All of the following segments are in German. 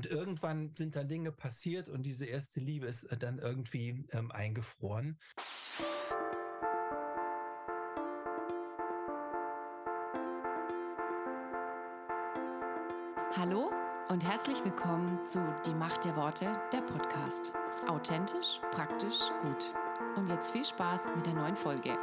Und irgendwann sind dann Dinge passiert und diese erste Liebe ist dann irgendwie ähm, eingefroren. Hallo und herzlich willkommen zu Die Macht der Worte, der Podcast. Authentisch, praktisch, gut. Und jetzt viel Spaß mit der neuen Folge.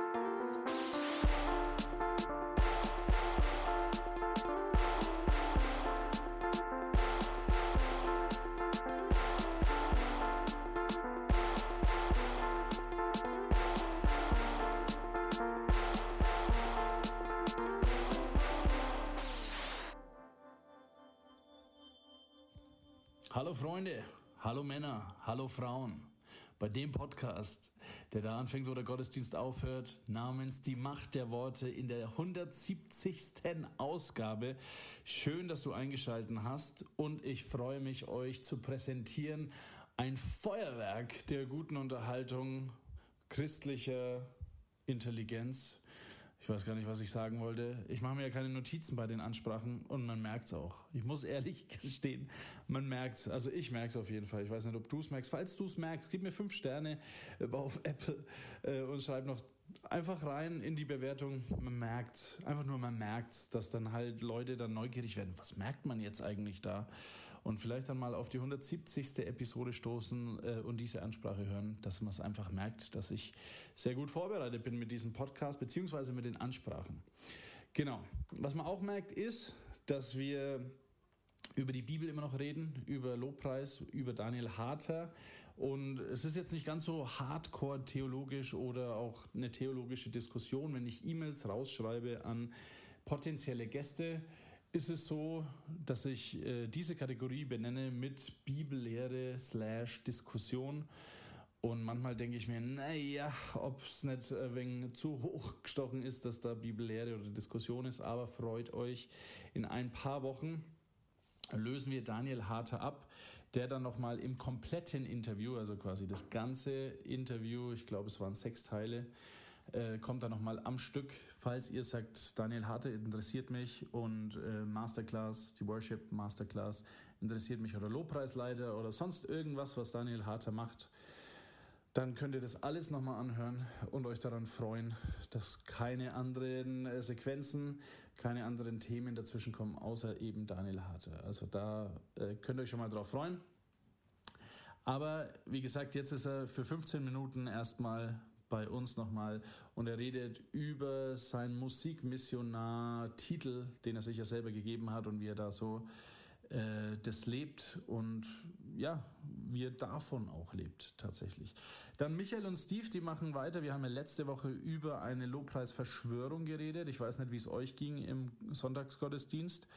Dem Podcast, der da anfängt, wo der Gottesdienst aufhört, namens Die Macht der Worte in der 170. Ausgabe. Schön, dass du eingeschaltet hast und ich freue mich, euch zu präsentieren. Ein Feuerwerk der guten Unterhaltung, christlicher Intelligenz ich weiß gar nicht, was ich sagen wollte. Ich mache mir ja keine Notizen bei den Ansprachen und man merkt es auch. Ich muss ehrlich gestehen, man merkt es. Also ich merke es auf jeden Fall. Ich weiß nicht, ob du es merkst. Falls du es merkst, gib mir fünf Sterne auf Apple äh, und schreib noch einfach rein in die Bewertung. Man merkt, einfach nur man merkt, dass dann halt Leute dann neugierig werden. Was merkt man jetzt eigentlich da? Und vielleicht dann mal auf die 170. Episode stoßen äh, und diese Ansprache hören, dass man es einfach merkt, dass ich sehr gut vorbereitet bin mit diesem Podcast beziehungsweise mit den Ansprachen. Genau. Was man auch merkt ist, dass wir über die Bibel immer noch reden, über Lobpreis, über Daniel Harter. Und es ist jetzt nicht ganz so hardcore theologisch oder auch eine theologische Diskussion. Wenn ich E-Mails rausschreibe an potenzielle Gäste, ist es so, dass ich äh, diese Kategorie benenne mit Bibellehre slash Diskussion. Und manchmal denke ich mir, naja, ob es nicht ein wenig zu hoch gestochen ist, dass da Bibellehre oder Diskussion ist. Aber freut euch in ein paar Wochen lösen wir Daniel Harter ab, der dann nochmal im kompletten Interview, also quasi das ganze Interview, ich glaube es waren sechs Teile, äh, kommt dann nochmal am Stück, falls ihr sagt, Daniel Harter interessiert mich und äh, Masterclass, die Worship Masterclass interessiert mich oder Lobpreisleiter oder sonst irgendwas, was Daniel Harter macht dann könnt ihr das alles nochmal anhören und euch daran freuen, dass keine anderen äh, Sequenzen, keine anderen Themen dazwischen kommen, außer eben Daniel Harte. Also da äh, könnt ihr euch schon mal drauf freuen. Aber wie gesagt, jetzt ist er für 15 Minuten erstmal bei uns nochmal und er redet über seinen Musikmissionar-Titel, den er sich ja selber gegeben hat und wie er da so äh, das lebt und ja, wie er davon auch lebt tatsächlich. Dann Michael und Steve, die machen weiter. Wir haben ja letzte Woche über eine Lobpreisverschwörung geredet. Ich weiß nicht, wie es euch ging im Sonntagsgottesdienst.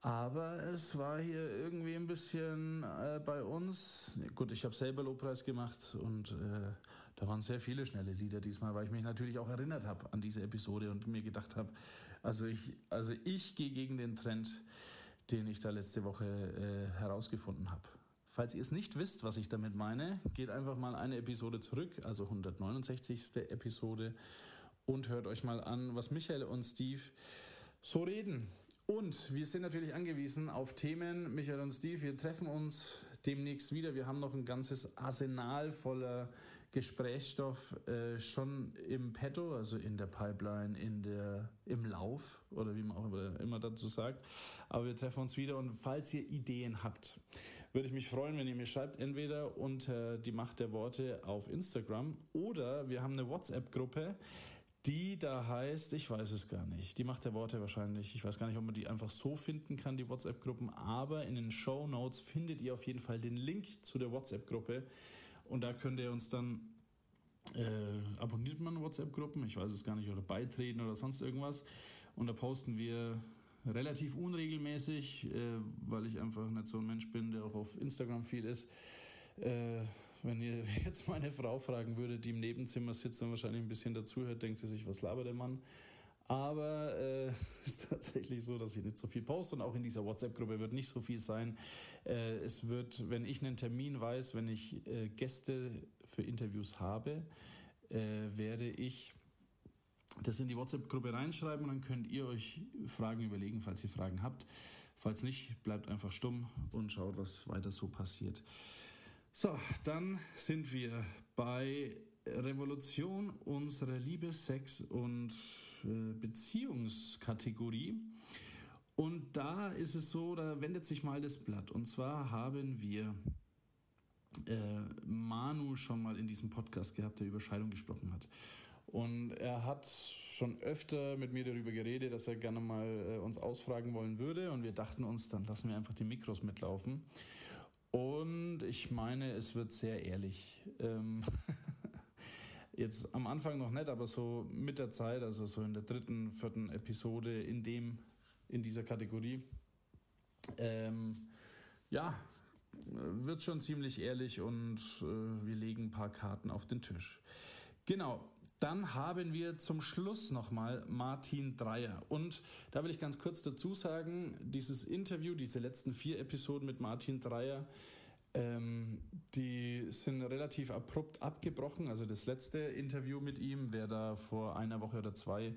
Aber es war hier irgendwie ein bisschen äh, bei uns. Gut, ich habe selber Lobpreis gemacht und äh, da waren sehr viele schnelle Lieder diesmal, weil ich mich natürlich auch erinnert habe an diese Episode und mir gedacht habe, also ich, also ich gehe gegen den Trend den ich da letzte Woche äh, herausgefunden habe. Falls ihr es nicht wisst, was ich damit meine, geht einfach mal eine Episode zurück, also 169. Episode, und hört euch mal an, was Michael und Steve so reden und wir sind natürlich angewiesen auf Themen, Michael und Steve. Wir treffen uns demnächst wieder. Wir haben noch ein ganzes Arsenal voller Gesprächsstoff äh, schon im Petto, also in der Pipeline, in der, im Lauf oder wie man auch immer dazu sagt. Aber wir treffen uns wieder und falls ihr Ideen habt, würde ich mich freuen, wenn ihr mir schreibt, entweder unter die Macht der Worte auf Instagram oder wir haben eine WhatsApp-Gruppe die da heißt, ich weiß es gar nicht, die macht der Worte wahrscheinlich. Ich weiß gar nicht, ob man die einfach so finden kann, die WhatsApp-Gruppen, aber in den Show Notes findet ihr auf jeden Fall den Link zu der WhatsApp-Gruppe und da könnt ihr uns dann äh, abonniert man WhatsApp-Gruppen, ich weiß es gar nicht, oder beitreten oder sonst irgendwas. Und da posten wir relativ unregelmäßig, äh, weil ich einfach nicht so ein Mensch bin, der auch auf Instagram viel ist. Äh, wenn ihr jetzt meine Frau fragen würdet, die im Nebenzimmer sitzt und wahrscheinlich ein bisschen dazuhört, denkt sie sich, was labert der Mann? Aber es äh, ist tatsächlich so, dass ich nicht so viel poste und auch in dieser WhatsApp-Gruppe wird nicht so viel sein. Äh, es wird, wenn ich einen Termin weiß, wenn ich äh, Gäste für Interviews habe, äh, werde ich das in die WhatsApp-Gruppe reinschreiben und dann könnt ihr euch Fragen überlegen, falls ihr Fragen habt. Falls nicht, bleibt einfach stumm und schaut, was weiter so passiert. So, dann sind wir bei Revolution unserer Liebe, Sex und Beziehungskategorie. Und da ist es so, da wendet sich mal das Blatt. Und zwar haben wir äh, Manu schon mal in diesem Podcast gehabt, der über Scheidung gesprochen hat. Und er hat schon öfter mit mir darüber geredet, dass er gerne mal äh, uns ausfragen wollen würde. Und wir dachten uns, dann lassen wir einfach die Mikros mitlaufen. Und ich meine, es wird sehr ehrlich. Ähm Jetzt am Anfang noch nicht, aber so mit der Zeit, also so in der dritten, vierten Episode in dem, in dieser Kategorie, ähm, ja, wird schon ziemlich ehrlich und äh, wir legen ein paar Karten auf den Tisch. Genau, dann haben wir zum Schluss nochmal Martin Dreier. Und da will ich ganz kurz dazu sagen, dieses Interview, diese letzten vier Episoden mit Martin Dreier, ähm, die sind relativ abrupt abgebrochen. Also das letzte Interview mit ihm, wer da vor einer Woche oder zwei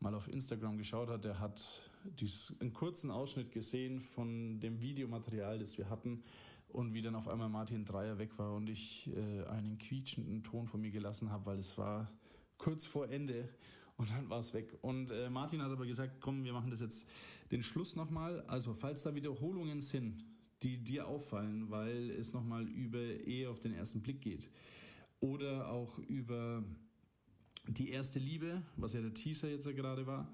mal auf Instagram geschaut hat, der hat dies, einen kurzen Ausschnitt gesehen von dem Videomaterial, das wir hatten und wie dann auf einmal Martin Dreier weg war und ich äh, einen quietschenden Ton von mir gelassen habe, weil es war kurz vor Ende und dann war es weg. Und äh, Martin hat aber gesagt, komm, wir machen das jetzt den Schluss nochmal. Also falls da Wiederholungen sind, die dir auffallen, weil es nochmal über Ehe auf den ersten Blick geht oder auch über die erste Liebe, was ja der Teaser jetzt ja gerade war,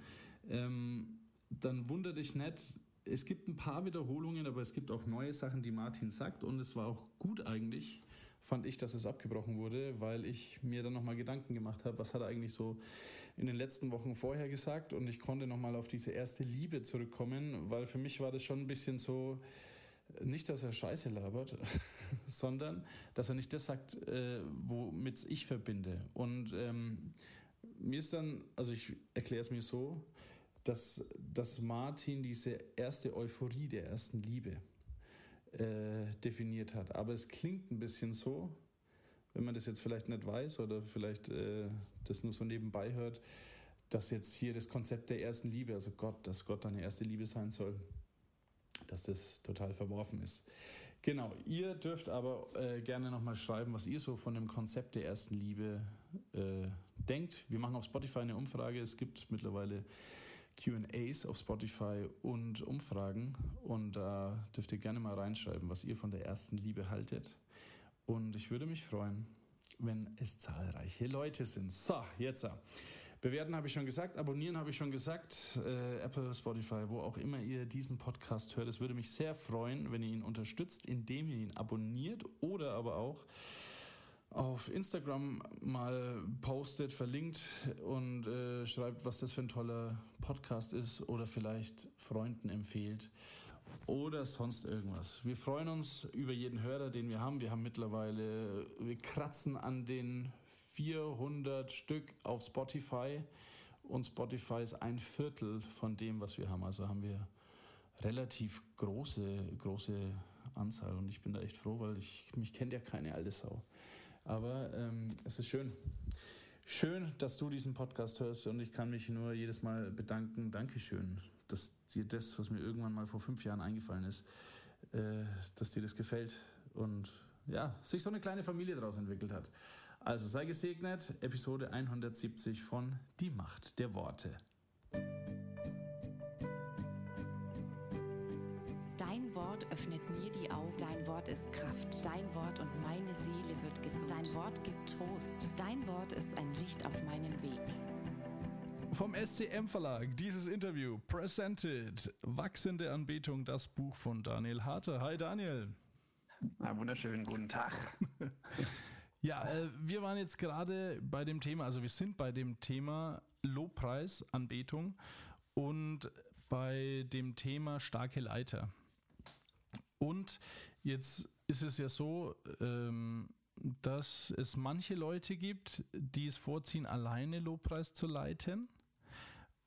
ähm, dann wundere dich nicht, es gibt ein paar Wiederholungen, aber es gibt auch neue Sachen, die Martin sagt. Und es war auch gut eigentlich, fand ich, dass es abgebrochen wurde, weil ich mir dann nochmal Gedanken gemacht habe, was hat er eigentlich so in den letzten Wochen vorher gesagt. Und ich konnte nochmal auf diese erste Liebe zurückkommen, weil für mich war das schon ein bisschen so, nicht, dass er Scheiße labert, sondern dass er nicht das sagt, äh, womit ich verbinde. Und ähm, mir ist dann, also ich erkläre es mir so, dass, dass Martin diese erste Euphorie der ersten Liebe äh, definiert hat. Aber es klingt ein bisschen so, wenn man das jetzt vielleicht nicht weiß oder vielleicht äh, das nur so nebenbei hört, dass jetzt hier das Konzept der ersten Liebe, also Gott, dass Gott deine erste Liebe sein soll, dass das total verworfen ist. Genau, ihr dürft aber äh, gerne nochmal schreiben, was ihr so von dem Konzept der ersten Liebe äh, denkt. Wir machen auf Spotify eine Umfrage. Es gibt mittlerweile QAs auf Spotify und Umfragen. Und da dürft ihr gerne mal reinschreiben, was ihr von der ersten Liebe haltet. Und ich würde mich freuen, wenn es zahlreiche Leute sind. So, jetzt. Bewerten habe ich schon gesagt, abonnieren habe ich schon gesagt. Äh, Apple, Spotify, wo auch immer ihr diesen Podcast hört. Es würde mich sehr freuen, wenn ihr ihn unterstützt, indem ihr ihn abonniert oder aber auch auf Instagram mal postet, verlinkt und äh, schreibt, was das für ein toller Podcast ist oder vielleicht Freunden empfehlt oder sonst irgendwas. Wir freuen uns über jeden Hörer, den wir haben. Wir haben mittlerweile, wir kratzen an den 400 Stück auf Spotify und Spotify ist ein Viertel von dem, was wir haben. Also haben wir relativ große, große Anzahl und ich bin da echt froh, weil ich mich kennt ja keine alte Sau. Aber ähm, es ist schön. Schön, dass du diesen Podcast hörst und ich kann mich nur jedes Mal bedanken. Dankeschön, dass dir das, was mir irgendwann mal vor fünf Jahren eingefallen ist, äh, dass dir das gefällt und ja, sich so eine kleine Familie daraus entwickelt hat. Also sei gesegnet, Episode 170 von Die Macht der Worte. öffnet mir die Augen. Dein Wort ist Kraft. Dein Wort und meine Seele wird gesund. Dein Wort gibt Trost. Dein Wort ist ein Licht auf meinem Weg. Vom SCM Verlag dieses Interview presented Wachsende Anbetung, das Buch von Daniel Harter. Hi Daniel. Na, wunderschönen guten Tag. ja, äh, wir waren jetzt gerade bei dem Thema, also wir sind bei dem Thema Lobpreis, Anbetung und bei dem Thema starke Leiter. Und jetzt ist es ja so, ähm, dass es manche Leute gibt, die es vorziehen, alleine Lobpreis zu leiten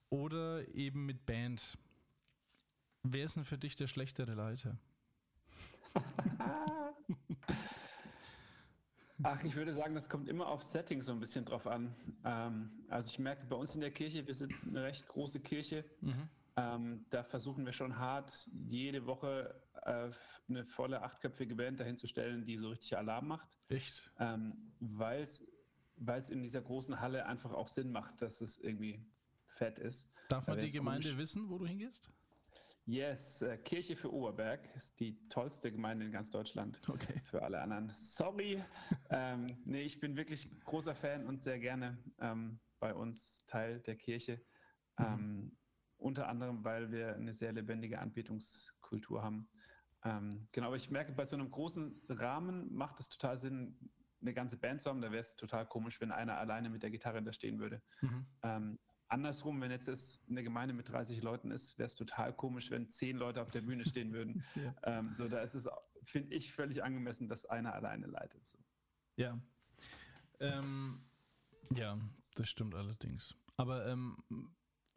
oder eben mit Band. Wer ist denn für dich der schlechtere Leiter? Ach, ich würde sagen, das kommt immer auf Setting so ein bisschen drauf an. Ähm, also ich merke bei uns in der Kirche, wir sind eine recht große Kirche. Mhm. Ähm, da versuchen wir schon hart, jede Woche äh, eine volle achtköpfige Band dahin zu stellen, die so richtig Alarm macht. Echt? Ähm, Weil es in dieser großen Halle einfach auch Sinn macht, dass es irgendwie fett ist. Darf man Da die Gemeinde komisch. wissen, wo du hingehst? Yes, äh, Kirche für Oberberg ist die tollste Gemeinde in ganz Deutschland. Okay. Für alle anderen. Sorry. ähm, nee, ich bin wirklich großer Fan und sehr gerne ähm, bei uns Teil der Kirche. Ähm, unter anderem, weil wir eine sehr lebendige Anbetungskultur haben. Ähm, genau, aber ich merke, bei so einem großen Rahmen macht es total Sinn, eine ganze Band zu haben. Da wäre es total komisch, wenn einer alleine mit der Gitarre da stehen würde. Mhm. Ähm, andersrum, wenn jetzt es eine Gemeinde mit 30 Leuten ist, wäre es total komisch, wenn zehn Leute auf der Bühne stehen würden. Ja. ähm, so, da ist es, finde ich, völlig angemessen, dass einer alleine leitet. So. Ja. Ähm, ja, das stimmt allerdings. Aber ähm,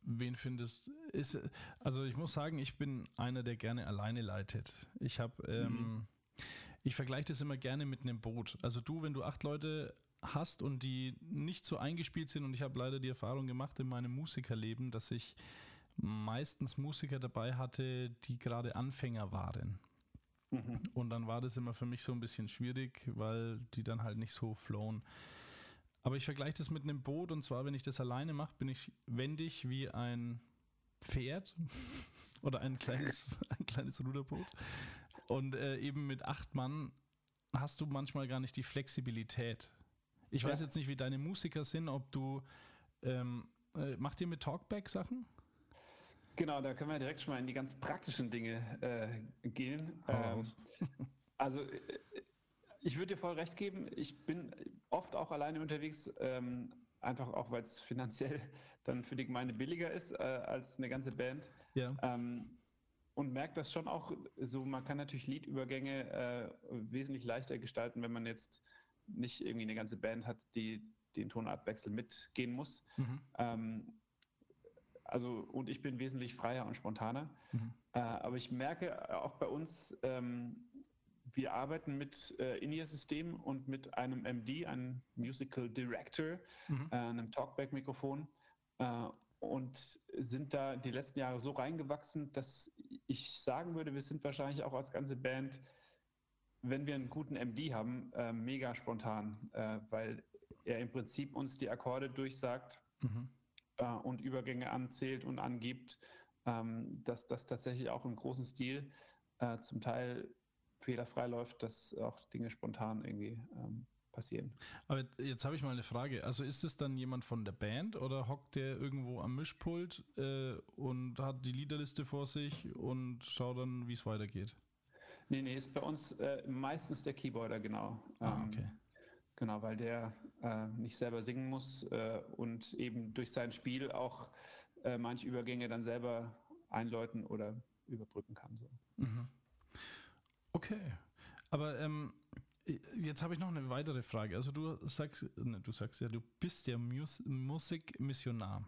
wen findest ist also ich muss sagen, ich bin einer, der gerne alleine leitet. Ich habe ähm, ich vergleiche das immer gerne mit einem Boot. Also du, wenn du acht Leute hast und die nicht so eingespielt sind und ich habe leider die Erfahrung gemacht in meinem Musikerleben, dass ich meistens Musiker dabei hatte, die gerade Anfänger waren. Und dann war das immer für mich so ein bisschen schwierig, weil die dann halt nicht so flown. Aber ich vergleiche das mit einem Boot und zwar, wenn ich das alleine mache, bin ich wendig wie ein Pferd oder ein kleines, ein kleines Ruderboot. Und äh, eben mit acht Mann hast du manchmal gar nicht die Flexibilität. Ich weiß Ja. jetzt nicht, wie deine Musiker sind, ob du ähm, äh, macht ihr mit Talkback Sachen? Genau, da können wir direkt schon mal in die ganz praktischen Dinge äh, gehen. Raus. also äh, ich würde dir voll recht geben, ich bin oft auch alleine unterwegs, ähm, einfach auch, weil es finanziell dann für die Gemeinde billiger ist äh, als eine ganze Band. Ja. Ähm, und merkt das schon auch so, man kann natürlich Liedübergänge äh, wesentlich leichter gestalten, wenn man jetzt nicht irgendwie eine ganze Band hat, die den Tonartwechsel mitgehen muss. Mhm. Ähm, also, und ich bin wesentlich freier und spontaner. Mhm. Äh, aber ich merke auch bei uns, ähm, wir arbeiten mit äh, In-Ear-System und mit einem MD, einem Musical Director, Mhm. äh, einem Talkback-Mikrofon. Äh, und sind da die letzten Jahre so reingewachsen, dass ich sagen würde, wir sind wahrscheinlich auch als ganze Band, wenn wir einen guten MD haben, äh, mega spontan, äh, weil er im Prinzip uns die Akkorde durchsagt Mhm. äh, und Übergänge anzählt und angibt, ähm, dass das tatsächlich auch im großen Stil äh, zum Teil fehlerfrei läuft, dass auch Dinge spontan irgendwie ähm, passieren. Aber jetzt habe ich mal eine Frage. Also ist es dann jemand von der Band oder hockt der irgendwo am Mischpult äh, und hat die Liederliste vor sich und schaut dann, wie es weitergeht? Nee, nee, ist bei uns äh, meistens der Keyboarder, genau. Ah, Ähm, okay. Genau, weil der äh, nicht selber singen muss äh, und eben durch sein Spiel auch äh, manche Übergänge dann selber einläuten oder überbrücken kann. So. Mhm. Okay. Aber ähm, jetzt habe ich noch eine weitere Frage. Also du sagst, ne, du sagst ja, du bist ja Mus Musikmissionar.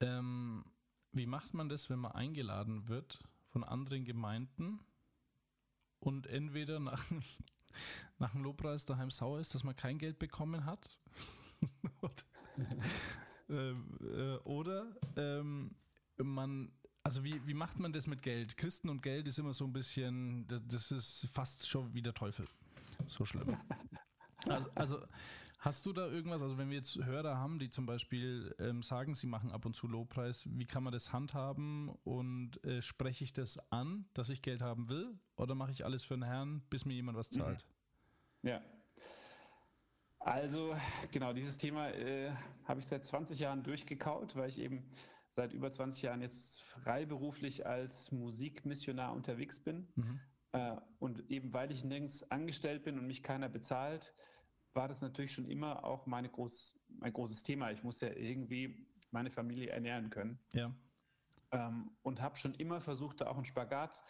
Ähm, wie macht man das, wenn man eingeladen wird von anderen Gemeinden und entweder nach, nach dem Lobpreis daheim sauer ist, dass man kein Geld bekommen hat? Ähm, äh, oder ähm, man, also wie, wie macht man das mit Geld? Christen und Geld ist immer so ein bisschen, das, das ist fast schon wie der Teufel. So schlimm. Also, also hast du da irgendwas, also wenn wir jetzt Hörer haben, die zum Beispiel ähm, sagen, sie machen ab und zu Lobpreis, wie kann man das handhaben und äh, spreche ich das an, dass ich Geld haben will oder mache ich alles für den Herrn, bis mir jemand was zahlt? Ja. Also, genau, dieses Thema äh, habe ich seit 20 Jahren durchgekaut, weil ich eben seit über 20 Jahren jetzt freiberuflich als Musikmissionar unterwegs bin. Mhm. Äh, und eben weil ich nirgends angestellt bin und mich keiner bezahlt, war das natürlich schon immer auch meine groß, mein großes Thema. Ich muss ja irgendwie meine Familie ernähren können. Ja. Ähm, und habe schon immer versucht, da auch einen Spagat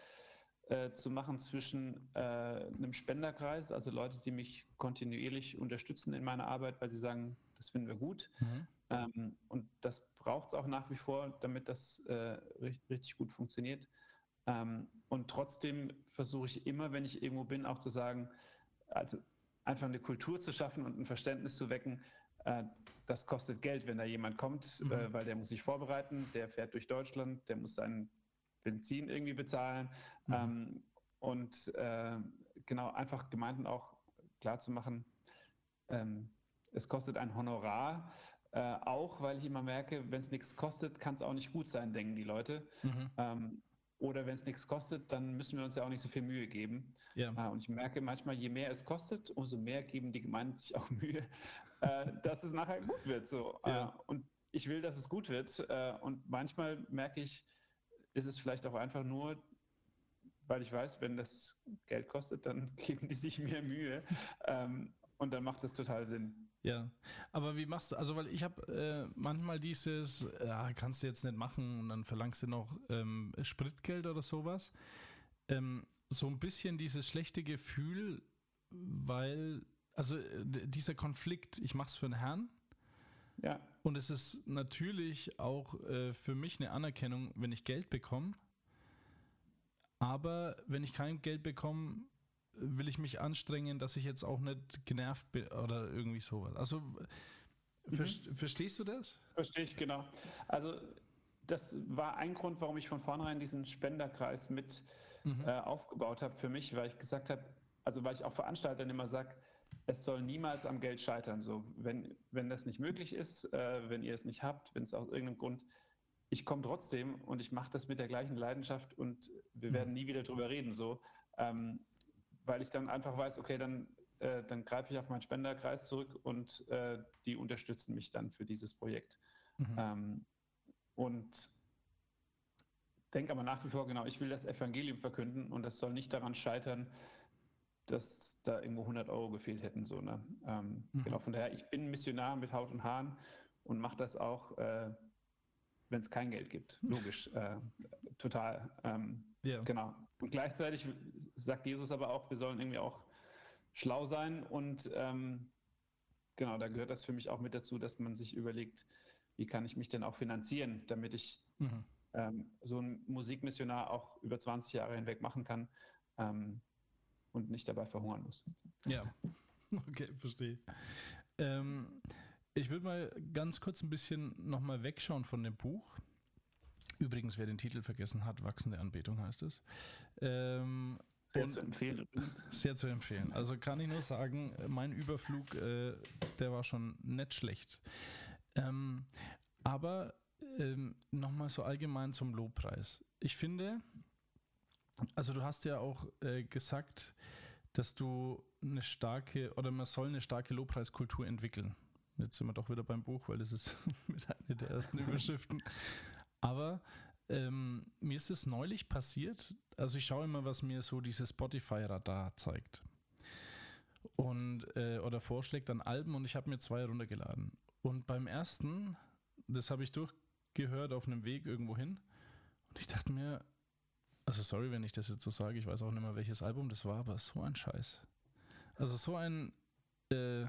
äh, zu machen zwischen äh, einem Spenderkreis, also Leute, die mich kontinuierlich unterstützen in meiner Arbeit, weil sie sagen, das finden wir gut. Mhm. Ähm, und das braucht es auch nach wie vor, damit das äh, richtig, gut funktioniert. Ähm, und trotzdem versuche ich immer, wenn ich irgendwo bin, auch zu sagen, also einfach eine Kultur zu schaffen und ein Verständnis zu wecken, äh, das kostet Geld, wenn da jemand kommt, Mhm. äh, weil der muss sich vorbereiten, der fährt durch Deutschland, der muss sein Benzin irgendwie bezahlen. Mhm. Ähm, und äh, genau, einfach Gemeinden auch klar zu machen, ähm, es kostet ein Honorar, äh, auch weil ich immer merke, wenn es nichts kostet, kann es auch nicht gut sein, denken die Leute. Mhm. Ähm, oder wenn es nichts kostet, dann müssen wir uns ja auch nicht so viel Mühe geben. Ja. Äh, und ich merke manchmal, je mehr es kostet, umso mehr geben die Gemeinden sich auch Mühe, äh, dass es nachher gut wird. So. Ja. Äh, und ich will, dass es gut wird. Und manchmal merke ich, ist es vielleicht auch einfach nur, weil ich weiß, wenn das Geld kostet, dann geben die sich mehr Mühe. Ähm, und dann macht das total Sinn. Ja, aber wie machst du, also weil ich habe äh, manchmal dieses, ja, kannst du jetzt nicht machen und dann verlangst du noch ähm, Spritgeld oder sowas. Ähm, so ein bisschen dieses schlechte Gefühl, weil, also äh, dieser Konflikt, ich mach's für den Herrn Ja, und es ist natürlich auch äh, für mich eine Anerkennung, wenn ich Geld bekomme. Aber wenn ich kein Geld bekomme, will ich mich anstrengen, dass ich jetzt auch nicht genervt bin oder irgendwie sowas. Also ver verstehst du das? verstehe ich genau. Also das war ein Grund, warum ich von vornherein diesen Spenderkreis mit äh, aufgebaut habe für mich, weil ich gesagt habe, also weil ich auch Veranstaltern immer sage, es soll niemals am Geld scheitern. So, wenn, wenn das nicht möglich ist, äh, wenn ihr es nicht habt, wenn es aus irgendeinem Grund, ich komme trotzdem und ich mache das mit der gleichen Leidenschaft und wir Mhm. werden nie wieder drüber reden, so, ähm, weil ich dann einfach weiß, okay, dann, äh, dann greife ich auf meinen Spenderkreis zurück und äh, die unterstützen mich dann für dieses Projekt. Mhm. Ähm, und denke aber nach wie vor, genau, ich will das Evangelium verkünden und das soll nicht daran scheitern, dass da irgendwo 100 Euro gefehlt hätten. So, ne? ähm, Mhm. Genau, von daher, ich bin Missionar mit Haut und Haaren und mache das auch, äh, wenn es kein Geld gibt. Logisch, äh, total. Ähm, Ja. Genau. Und gleichzeitig sagt Jesus aber auch, wir sollen irgendwie auch schlau sein und ähm, genau, da gehört das für mich auch mit dazu, dass man sich überlegt, wie kann ich mich denn auch finanzieren, damit ich Mhm. ähm, so ein Musikmissionar auch über 20 Jahre hinweg machen kann ähm, und nicht dabei verhungern muss. Ja, okay, verstehe. Ähm, ich würde mal ganz kurz ein bisschen nochmal wegschauen von dem Buch. Übrigens, wer den Titel vergessen hat, Wachsende Anbetung heißt es. Ähm, Sehr zu empfehlen sehr zu empfehlen. Also kann ich nur sagen, mein Überflug, äh, der war schon nicht schlecht. Ähm, aber ähm, nochmal so allgemein zum Lobpreis. Ich finde, also du hast ja auch äh, gesagt, dass du eine starke oder man soll eine starke Lobpreiskultur entwickeln. Jetzt sind wir doch wieder beim Buch, weil das ist mit einer der ersten Überschriften. Aber ähm, mir ist es neulich passiert, also ich schaue immer, was mir so dieses Spotify-Radar zeigt. Und, äh, oder vorschlägt an Alben und ich habe mir zwei runtergeladen. Und beim ersten, das habe ich durchgehört auf einem Weg irgendwo hin. Und ich dachte mir, also sorry, wenn ich das jetzt so sage, ich weiß auch nicht mehr, welches Album das war, aber so ein Scheiß. Also so ein äh,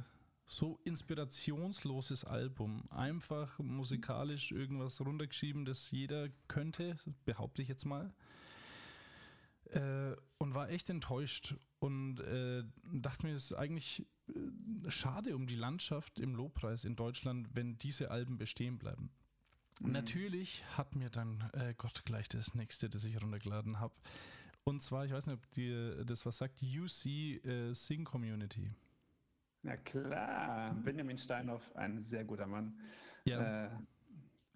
so inspirationsloses Album. Einfach musikalisch irgendwas runtergeschrieben, das jeder könnte, behaupte ich jetzt mal. Äh, und war echt enttäuscht und äh, dachte mir, es ist eigentlich äh, schade um die Landschaft im Lobpreis in Deutschland, wenn diese Alben bestehen bleiben. Mhm. Natürlich hat mir dann äh, Gott gleich das nächste, das ich runtergeladen habe. Und zwar, ich weiß nicht, ob dir das was sagt, UC äh, Sing Community. Na klar, Benjamin Steinhoff, ein sehr guter Mann. Ja. Äh,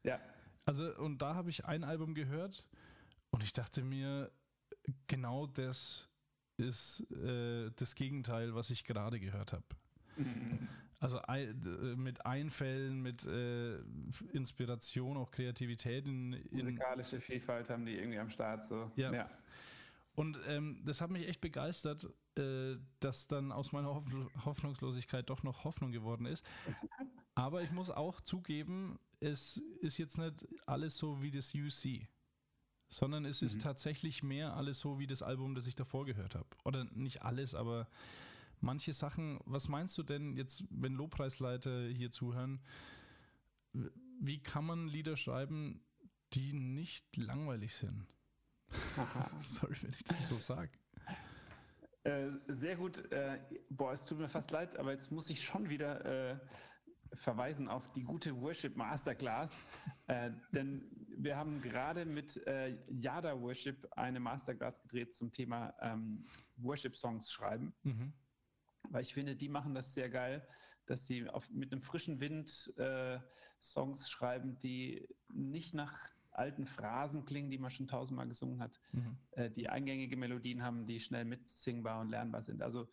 ja, Also, und da habe ich ein Album gehört und ich dachte mir, genau das ist äh, das Gegenteil, was ich gerade gehört habe. Mhm. Also mit Einfällen, mit äh, Inspiration, auch Kreativität in, in musikalische Vielfalt haben die irgendwie am Start. So. Ja. ja. Und ähm, das hat mich echt begeistert, äh, dass dann aus meiner Hoff Hoffnungslosigkeit doch noch Hoffnung geworden ist. Aber ich muss auch zugeben, es ist jetzt nicht alles so wie das UC, sondern es ist Mhm. tatsächlich mehr alles so wie das Album, das ich davor gehört habe. Oder nicht alles, aber manche Sachen. Was meinst du denn jetzt, wenn Lobpreisleiter hier zuhören? Wie kann man Lieder schreiben, die nicht langweilig sind? Sorry, wenn ich das so sage. Äh, sehr gut. Äh, boah, es tut mir fast leid, aber jetzt muss ich schon wieder äh, verweisen auf die gute Worship Masterclass, äh, denn wir haben gerade mit äh, Yada Worship eine Masterclass gedreht zum Thema ähm, Worship-Songs schreiben. Mhm. Weil ich finde, die machen das sehr geil, dass sie auf, mit einem frischen Wind äh, Songs schreiben, die nicht nach alten Phrasen klingen, die man schon tausendmal gesungen hat, mhm. äh, die eingängige Melodien haben, die schnell mitsingbar und lernbar sind. Also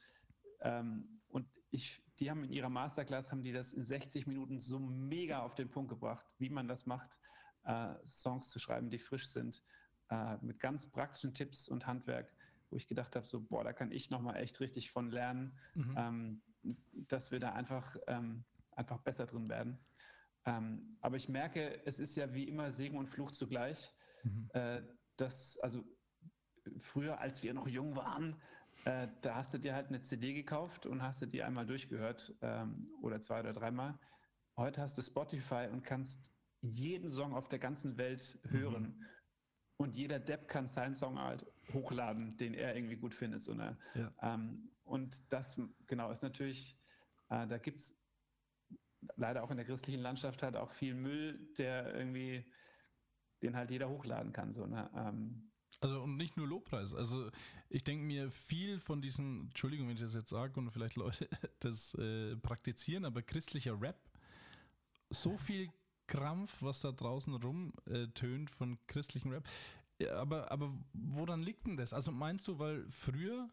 ähm, und ich, die haben in ihrer Masterclass haben die das in 60 Minuten so mega auf den Punkt gebracht, wie man das macht, äh, Songs zu schreiben, die frisch sind, äh, mit ganz praktischen Tipps und Handwerk, wo ich gedacht habe, so boah, da kann ich noch mal echt richtig von lernen, mhm. ähm, dass wir da einfach ähm, einfach besser drin werden. Ähm, aber ich merke, es ist ja wie immer Segen und Fluch zugleich. Mhm. Äh, dass, also früher, als wir noch jung waren, äh, da hast du dir halt eine CD gekauft und hast du die einmal durchgehört ähm, oder zwei oder dreimal. Heute hast du Spotify und kannst jeden Song auf der ganzen Welt hören. Mhm. Und jeder Depp kann seinen Song halt hochladen, den er irgendwie gut findet. So eine, ja. ähm, und das, genau, ist natürlich, äh, da gibt es leider auch in der christlichen Landschaft halt auch viel Müll, der irgendwie, den halt jeder hochladen kann. So, ne? Ähm, also und nicht nur Lobpreis. Also ich denke mir viel von diesen, Entschuldigung, wenn ich das jetzt sage und vielleicht Leute das äh, praktizieren, aber christlicher Rap, so viel Krampf, was da draußen rumtönt äh, von christlichem Rap. Aber, aber woran liegt denn das? Also meinst du, weil früher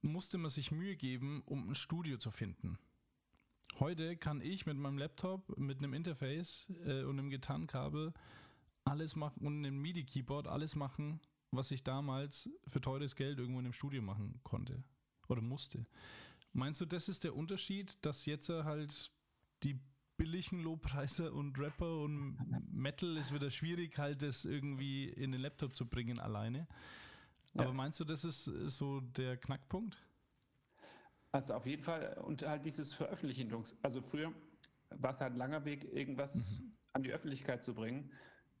musste man sich Mühe geben, um ein Studio zu finden? Heute kann ich mit meinem Laptop, mit einem Interface äh, und einem Gitarrenkabel alles machen und einem MIDI-Keyboard alles machen, was ich damals für teures Geld irgendwo in einem Studio machen konnte oder musste. Meinst du, das ist der Unterschied, dass jetzt halt die billigen Lobpreiser und Rapper und Metal ist wieder schwierig, halt das irgendwie in den Laptop zu bringen alleine? Aber ja. meinst du, das ist so der Knackpunkt? Also auf jeden Fall und halt dieses Veröffentlichungs, also früher war es halt ein langer Weg, irgendwas mhm. an die Öffentlichkeit zu bringen.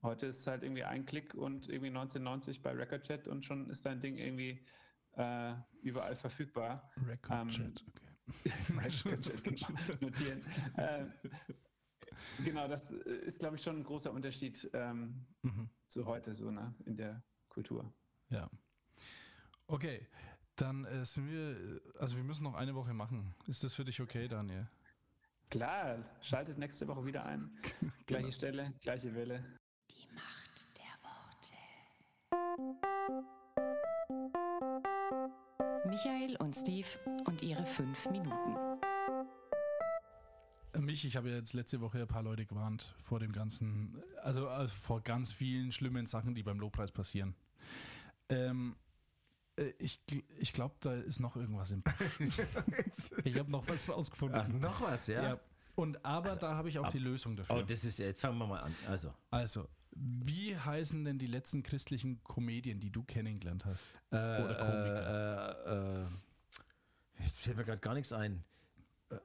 Heute ist es halt irgendwie ein Klick und irgendwie 1990 bei Recordchat und schon ist dein Ding irgendwie äh, überall verfügbar. Recordchat, ähm, okay. Recordchat, genau. Notieren. äh, genau, das ist, glaube ich, schon ein großer Unterschied ähm, mhm. zu heute so ne, in der Kultur. Ja. Okay, dann äh, sind wir, also wir müssen noch eine Woche machen. Ist das für dich okay, Daniel? Klar, schaltet nächste Woche wieder ein. Gleiche genau. Stelle, gleiche Welle. Die Macht der Worte. Michael und Steve und ihre fünf Minuten. Äh, mich, ich habe ja jetzt letzte Woche ein paar Leute gewarnt vor dem ganzen, also, also vor ganz vielen schlimmen Sachen, die beim Lobpreis passieren. Ähm, äh, ich, ich glaube, da ist noch irgendwas im Ich habe noch was rausgefunden. Ach, noch was, ja? ja. Und aber also, da habe ich auch ab, die Lösung dafür. Oh, das ist jetzt fangen wir mal an. Also. Also, wie heißen denn die letzten christlichen Komedien, die du kennengelernt hast? Äh, Oder Komiker? Äh, äh, jetzt fällt mir gerade gar nichts ein. Äh,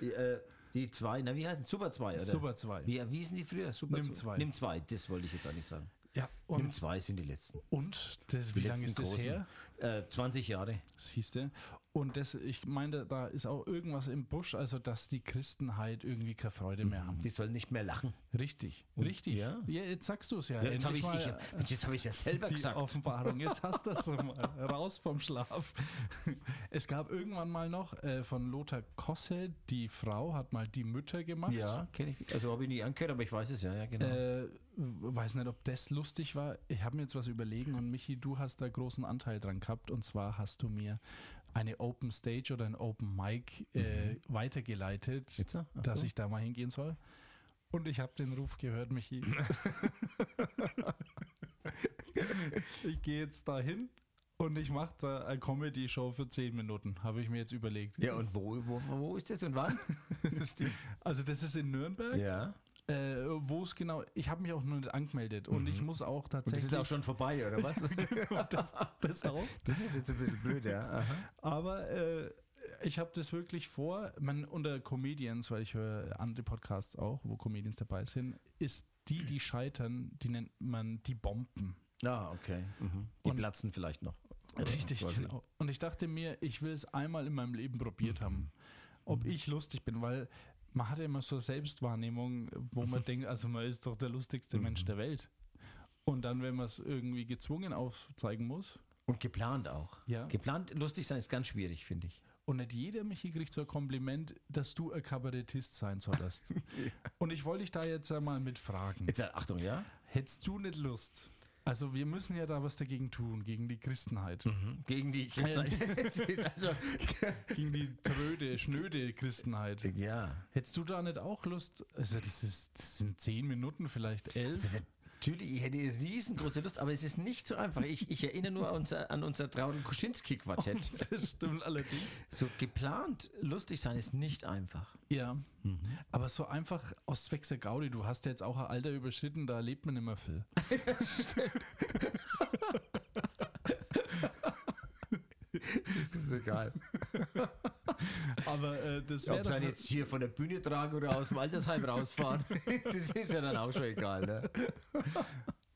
die, äh, die zwei, na wie heißen Super 2, oder? Super 2. Wie, wie hießen die früher? Super Nimm 2. Nimm 2, das wollte ich jetzt eigentlich sagen. Ja, und Nimm 2 sind die letzten. Und das, wie lange ist das großen, her? Äh, 20 Jahre. Siehst du? Und das, ich meine, da ist auch irgendwas im Busch, also dass die Christen halt irgendwie keine Freude mehr haben. Die sollen nicht mehr lachen. Richtig, Und, richtig. Ja. ja. jetzt sagst du es ja. ja jetzt habe ich es ja, hab ja selber die gesagt. Offenbarung, jetzt hast du es mal. Raus vom Schlaf. Es gab irgendwann mal noch äh, von Lothar Kosse, die Frau hat mal die Mütter gemacht. Ja, kenne ich. Also habe ich nie angehört, aber ich weiß es ja, ja genau. Äh, weiß nicht, ob das lustig war. Ich habe mir jetzt was überlegen und Michi, du hast da großen Anteil dran gehabt. Und zwar hast du mir eine Open Stage oder ein Open Mic äh, mhm. weitergeleitet, dass ich da mal hingehen soll. Und ich habe den Ruf gehört, Michi. ich gehe jetzt da hin und ich mache da eine Comedy-Show für zehn Minuten, habe ich mir jetzt überlegt. Ja, und wo, wo, wo ist das und wann? also das ist in Nürnberg. Ja. Äh, wo es genau, ich habe mich auch nur nicht angemeldet und mhm. ich muss auch tatsächlich. Und das ist auch schon vorbei, oder was? genau, das, das auch. Das ist jetzt ein bisschen blöd, ja. Aha. Aber äh, ich habe das wirklich vor, man unter Comedians, weil ich höre andere Podcasts auch, wo Comedians dabei sind, ist die, die scheitern, die nennt man die Bomben. Ah, okay. Mhm. Die und, platzen vielleicht noch. Richtig, genau. Und ich dachte mir, ich will es einmal in meinem Leben probiert mhm. haben, ob mhm. ich lustig bin, weil man hat ja immer so eine Selbstwahrnehmung, wo man denkt, also man ist doch der lustigste Mensch der Welt. Und dann, wenn man es irgendwie gezwungen aufzeigen muss, Und geplant auch. Ja. Geplant lustig sein ist ganz schwierig, finde ich. Und nicht jeder, Michi, kriegt so ein Kompliment, dass du ein Kabarettist sein solltest. Und ich wollte dich da jetzt einmal mit fragen. Jetzt, Achtung, ja? Hättest du nicht Lust? Also wir müssen ja da was dagegen tun, gegen die Christenheit. Gegen die ist also, Gegen die tröde, schnöde Christenheit. Ja. Hättest du da nicht auch Lust? Also das, ist, das sind zehn Minuten, vielleicht elf. Also natürlich, ich hätte riesengroße Lust, aber es ist nicht so einfach. Ich, ich erinnere nur an unser, an unser traurigen Kuschinski-Quartett. Das stimmt allerdings. So geplant lustig sein ist nicht einfach. Ja, aber so einfach aus Zwecks der Gaudi, du hast ja jetzt auch ein Alter überschritten, da lebt man immer viel. Das ist egal. Aber äh, das wäre Ob sie einen jetzt hier von der Bühne tragen oder aus dem Altersheim rausfahren, das ist ja dann auch schon egal. Ne?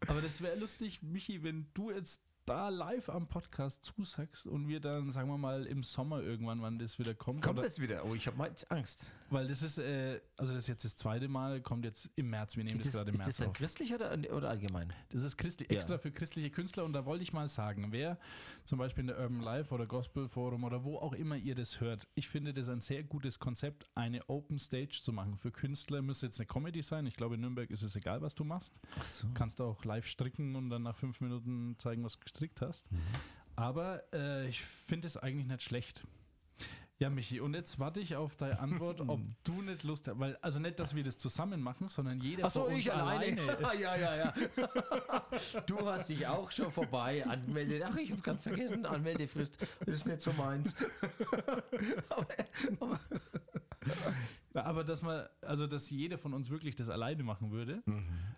Aber das wäre lustig, Michi, wenn du jetzt da live am Podcast zusagst und wir dann, sagen wir mal, im Sommer irgendwann, wann das wieder kommt. Kommt jetzt wieder. Oh, ich habe mal Angst. Weil das ist, äh, also das ist jetzt das zweite Mal, kommt jetzt im März. Wir nehmen Ist das, das, gerade im ist März das dann auf. christlich oder, oder allgemein? Das ist christlich, Ja. extra für christliche Künstler und da wollte ich mal sagen, wer zum Beispiel in der Urban Life oder Gospel Forum oder wo auch immer ihr das hört, ich finde das ein sehr gutes Konzept, eine Open Stage zu machen für Künstler. Müsste jetzt eine Comedy sein. Ich glaube, in Nürnberg ist es egal, was du machst. Ach so. Kannst du auch live stricken und dann nach fünf Minuten zeigen, was gestrickt hast. Mhm. Aber äh, ich finde es eigentlich nicht schlecht. Ja, Michi, und jetzt warte ich auf deine Antwort, ob du nicht Lust hast, weil, also nicht, dass wir das zusammen machen, sondern jeder Ach so, von uns ich alleine. alleine. ja, ja, ja. Du hast dich auch schon vorbei angemeldet. Ach, ich habe ganz vergessen, Anmeldefrist. Das ist nicht so meins. aber, aber, aber dass man, also dass jeder von uns wirklich das alleine machen würde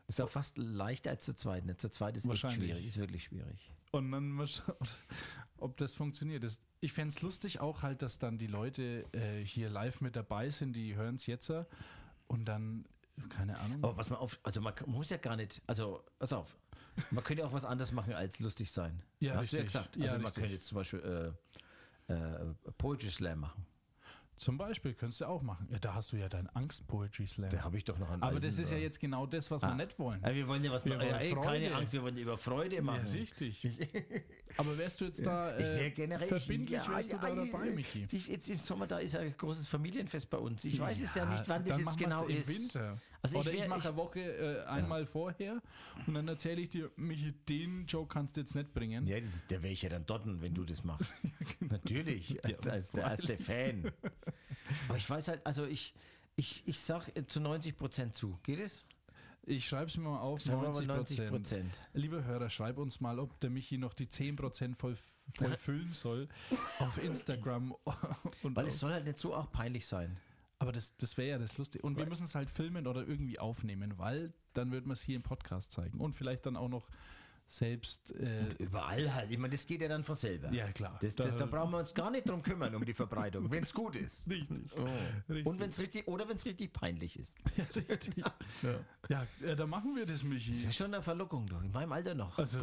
ist auch fast leichter als zu zweit. Ne? Zu zweit ist echt schwierig. Ist wirklich schwierig. und dann mal schauen, ob das funktioniert. Das, ich fände es lustig auch halt, dass dann die Leute äh, hier live mit dabei sind, die hören es jetzt äh, und dann, keine Ahnung. Aber was man auf, also man muss ja gar nicht, also pass auf, man könnte ja auch was anderes machen als lustig sein. Ja, Hast du ja richtig. gesagt. Ja, Also man richtig. könnte jetzt zum Beispiel äh, äh, Poetry Slam machen. Zum Beispiel könntest du auch machen. Ja, da hast du ja deinen Angst-Poetry-Slam. Da habe ich doch noch einen Aber das ist ja äh, jetzt genau das, was wir nicht wollen. Ja, wir wollen ja was Wir machen. Ja, wollen ey, keine Angst, wir wollen über Freude Ja, machen. richtig. Aber wärst du jetzt da Ich wäre äh, generell verbindlich, ja, wärst du da ja, dabei, Michi? Ich, jetzt im Sommer, da ist ja ein großes Familienfest bei uns. Ich weiß es ja nicht, wann das jetzt genau im ist. Winter. Also ich Oder ich, wär- mache ich- eine Woche äh, einmal vorher und dann erzähle ich dir, Michi, den Joke kannst du jetzt nicht bringen. Ja, der wäre ich ja dann dort, wenn du das machst. Natürlich, als, als, der, Fan. Aber ich weiß halt, also ich, ich, ich sag äh, zu 90 Prozent zu. Geht es? Ich schreibe es mir mal auf, Sagen wir mal 90 90 Prozent. Liebe Hörer, schreib uns mal, ob der Michi noch die 10% voll, voll füllen soll auf Instagram. Weil es soll halt nicht so auch peinlich sein. Aber das, das wäre ja das Lustige. Und wir müssen es halt filmen oder irgendwie aufnehmen, weil dann wird man es hier im Podcast zeigen. Und vielleicht dann auch noch selbst. Äh, Überall halt. Ich meine, das geht ja dann von selber. ja, klar. Das, da, da brauchen wir uns gar nicht drum kümmern, um die Verbreitung, wenn es gut ist. Richtig. Oh. Richtig. Und wenn es richtig, oder wenn es richtig peinlich ist. Ja, äh, da machen wir das, Das Michi. wäre schon eine Verlockung, du. In meinem Alter noch. Also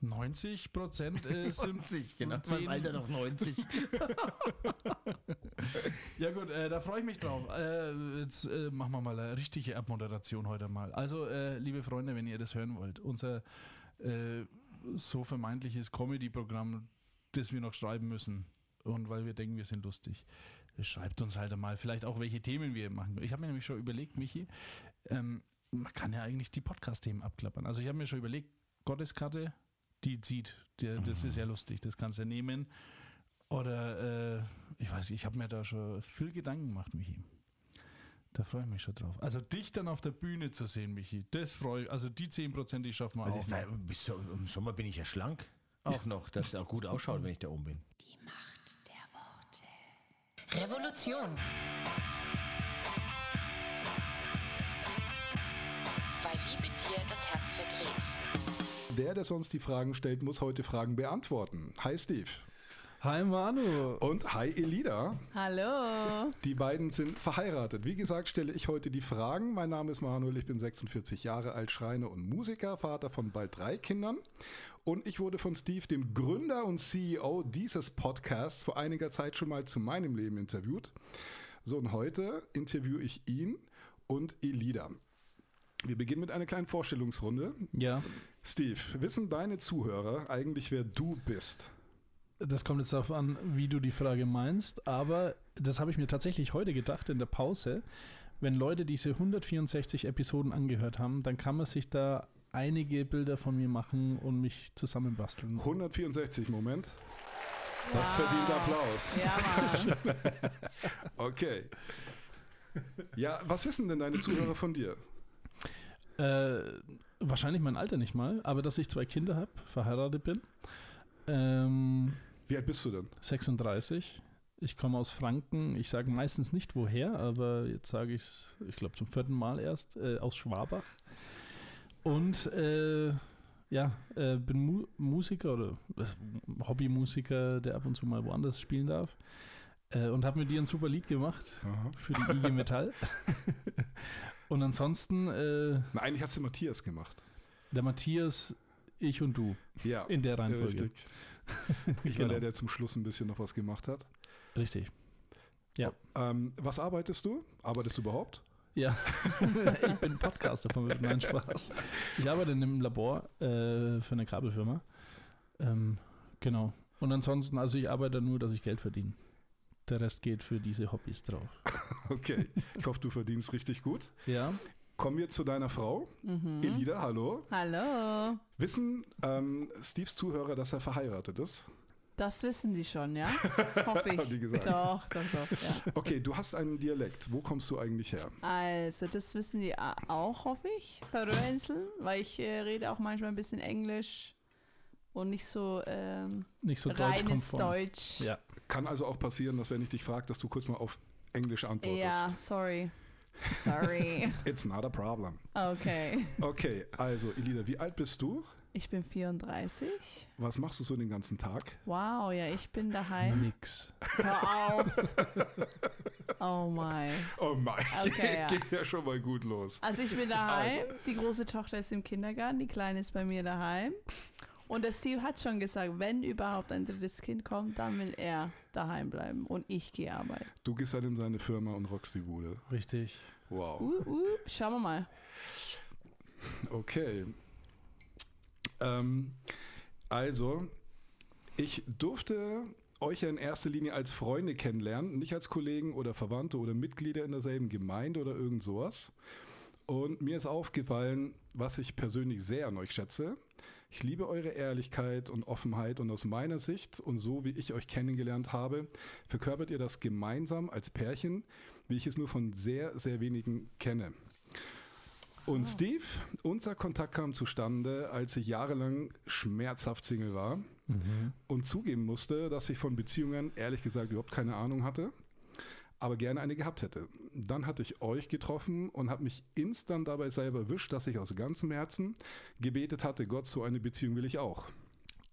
90 Prozent äh, sind 90, genau. In 10 meinem Alter noch 90. Ja gut, äh, da freue ich mich drauf. Äh, jetzt äh, machen wir mal eine richtige Abmoderation heute mal. Also, liebe Freunde, wenn ihr das hören wollt, unser äh, so vermeintliches Comedy-Programm, das wir noch schreiben müssen und weil wir denken, wir sind lustig, schreibt uns halt mal vielleicht auch, welche Themen wir machen. Ich habe mir nämlich schon überlegt, Michi, ähm, man kann ja eigentlich die Podcast-Themen abklappern. Also ich habe mir schon überlegt, Gotteskarte, die zieht, die, das ist ja lustig, das kannst du nehmen. Oder äh, ich weiß, nicht, ich habe mir da schon viel Gedanken gemacht, Michi. Da freue ich mich schon drauf. Also dich dann auf der Bühne zu sehen, Michi, das freue ich. Also die 10%, die schaffen wir Also auch. es war, bis so, Im Sommer bin ich ja schlank. Auch noch, dass es auch gut ausschaut, wenn ich da oben bin. Die Macht der Worte. Revolution. Weil Liebe dir das Herz verdreht. Der, der sonst die Fragen stellt, muss heute Fragen beantworten. Hi Steve. Hi Manu. Und hi Elida. Hallo. Die beiden sind verheiratet. Wie gesagt, stelle ich heute die Fragen. Mein Name ist Manuel, ich bin 46 Jahre alt, Schreiner und Musiker, Vater von bald drei Kindern. Und ich wurde von Steve, dem Gründer und CEO dieses Podcasts, vor einiger Zeit schon mal zu meinem Leben interviewt. So, und heute interviewe ich ihn und Elida. Wir beginnen mit einer kleinen Vorstellungsrunde. Ja, Steve, wissen deine Zuhörer eigentlich, wer du bist? Das kommt jetzt darauf an, wie du die Frage meinst, aber das habe ich mir tatsächlich heute gedacht in der Pause. Wenn Leute diese 164 Episoden angehört haben, dann kann man sich da einige Bilder von mir machen und mich zusammenbasteln. 164, Moment. Das verdient Applaus. Ja. Okay. Ja, was wissen denn deine Zuhörer von dir? Äh, wahrscheinlich mein Alter nicht mal, aber dass ich zwei Kinder habe, verheiratet bin. Ähm, Wie alt bist du denn? 36. Ich komme aus Franken. Ich sage meistens nicht woher, aber jetzt sage ich es, ich glaube zum vierten Mal erst, äh, aus Schwabach. Und äh, ja, äh, bin Mu Musiker oder äh, Hobbymusiker, der ab und zu mal woanders spielen darf. Äh, und habe mit dir ein super Lied gemacht für die IG Metall. und ansonsten äh, Na, eigentlich hast du Matthias gemacht. der Matthias, ich und du Ja. in der Reihenfolge. Richtig. Ich war Genau. der, der zum Schluss ein bisschen noch was gemacht hat. Richtig. Ähm, was arbeitest du? Arbeitest du überhaupt? Ja, ich bin Podcaster von Nein Spaß. Ich arbeite in einem Labor äh, für eine Kabelfirma. Ähm, genau. Und ansonsten, also ich arbeite nur, dass ich Geld verdiene. Der Rest geht für diese Hobbys drauf. Okay. Ich hoffe, du verdienst richtig gut. Ja, Kommen wir zu deiner Frau. Mhm. Elida, hallo. Hallo. Wissen ähm, Steves Zuhörer, dass er verheiratet ist? Das wissen die schon, ja? Hoffe Haben die ich. gesagt. Doch, doch, doch, ja. Okay, du hast einen Dialekt. Wo kommst du eigentlich her? Also, das wissen die auch, hoffe ich. Färöerinseln, weil ich äh, rede auch manchmal ein bisschen Englisch und nicht so ähm, nicht so reines. Deutsch. Ja. Kann also auch passieren, dass wenn ich dich frage, dass du kurz mal auf Englisch antwortest. Ja, sorry. Sorry. It's not a problem. Okay. Okay, also Elida, wie alt bist du? Ich bin 34. Was machst du so den ganzen Tag? Wow, ja, ich bin daheim. Nix. Hör auf. Oh mein. Oh mein, Okay, ja. geht ja schon mal gut los. Also ich bin daheim, die große Tochter ist im Kindergarten, die kleine ist bei mir daheim. Und der Steve hat schon gesagt, wenn überhaupt ein drittes Kind kommt, dann will er daheim bleiben und ich gehe arbeiten. Du gehst halt in seine Firma und rockst die Bude. Richtig. Wow. Uh, uh, schauen wir mal. Okay. Ähm, also, ich durfte euch ja in erster Linie als Freunde kennenlernen, nicht als Kollegen oder Verwandte oder Mitglieder in derselben Gemeinde oder irgend sowas. Und mir ist aufgefallen, was ich persönlich sehr an euch schätze. Ich liebe eure Ehrlichkeit und Offenheit und aus meiner Sicht und so wie ich euch kennengelernt habe, verkörpert ihr das gemeinsam als Pärchen, wie ich es nur von sehr, sehr wenigen kenne. Und Steve, unser Kontakt kam zustande, als ich jahrelang schmerzhaft Single war Mhm. und zugeben musste, dass ich von Beziehungen ehrlich gesagt überhaupt keine Ahnung hatte, aber gerne eine gehabt hätte. Dann hatte ich euch getroffen und habe mich instant dabei selber erwischt, dass ich aus ganzem Herzen gebetet hatte, Gott, so eine Beziehung will ich auch.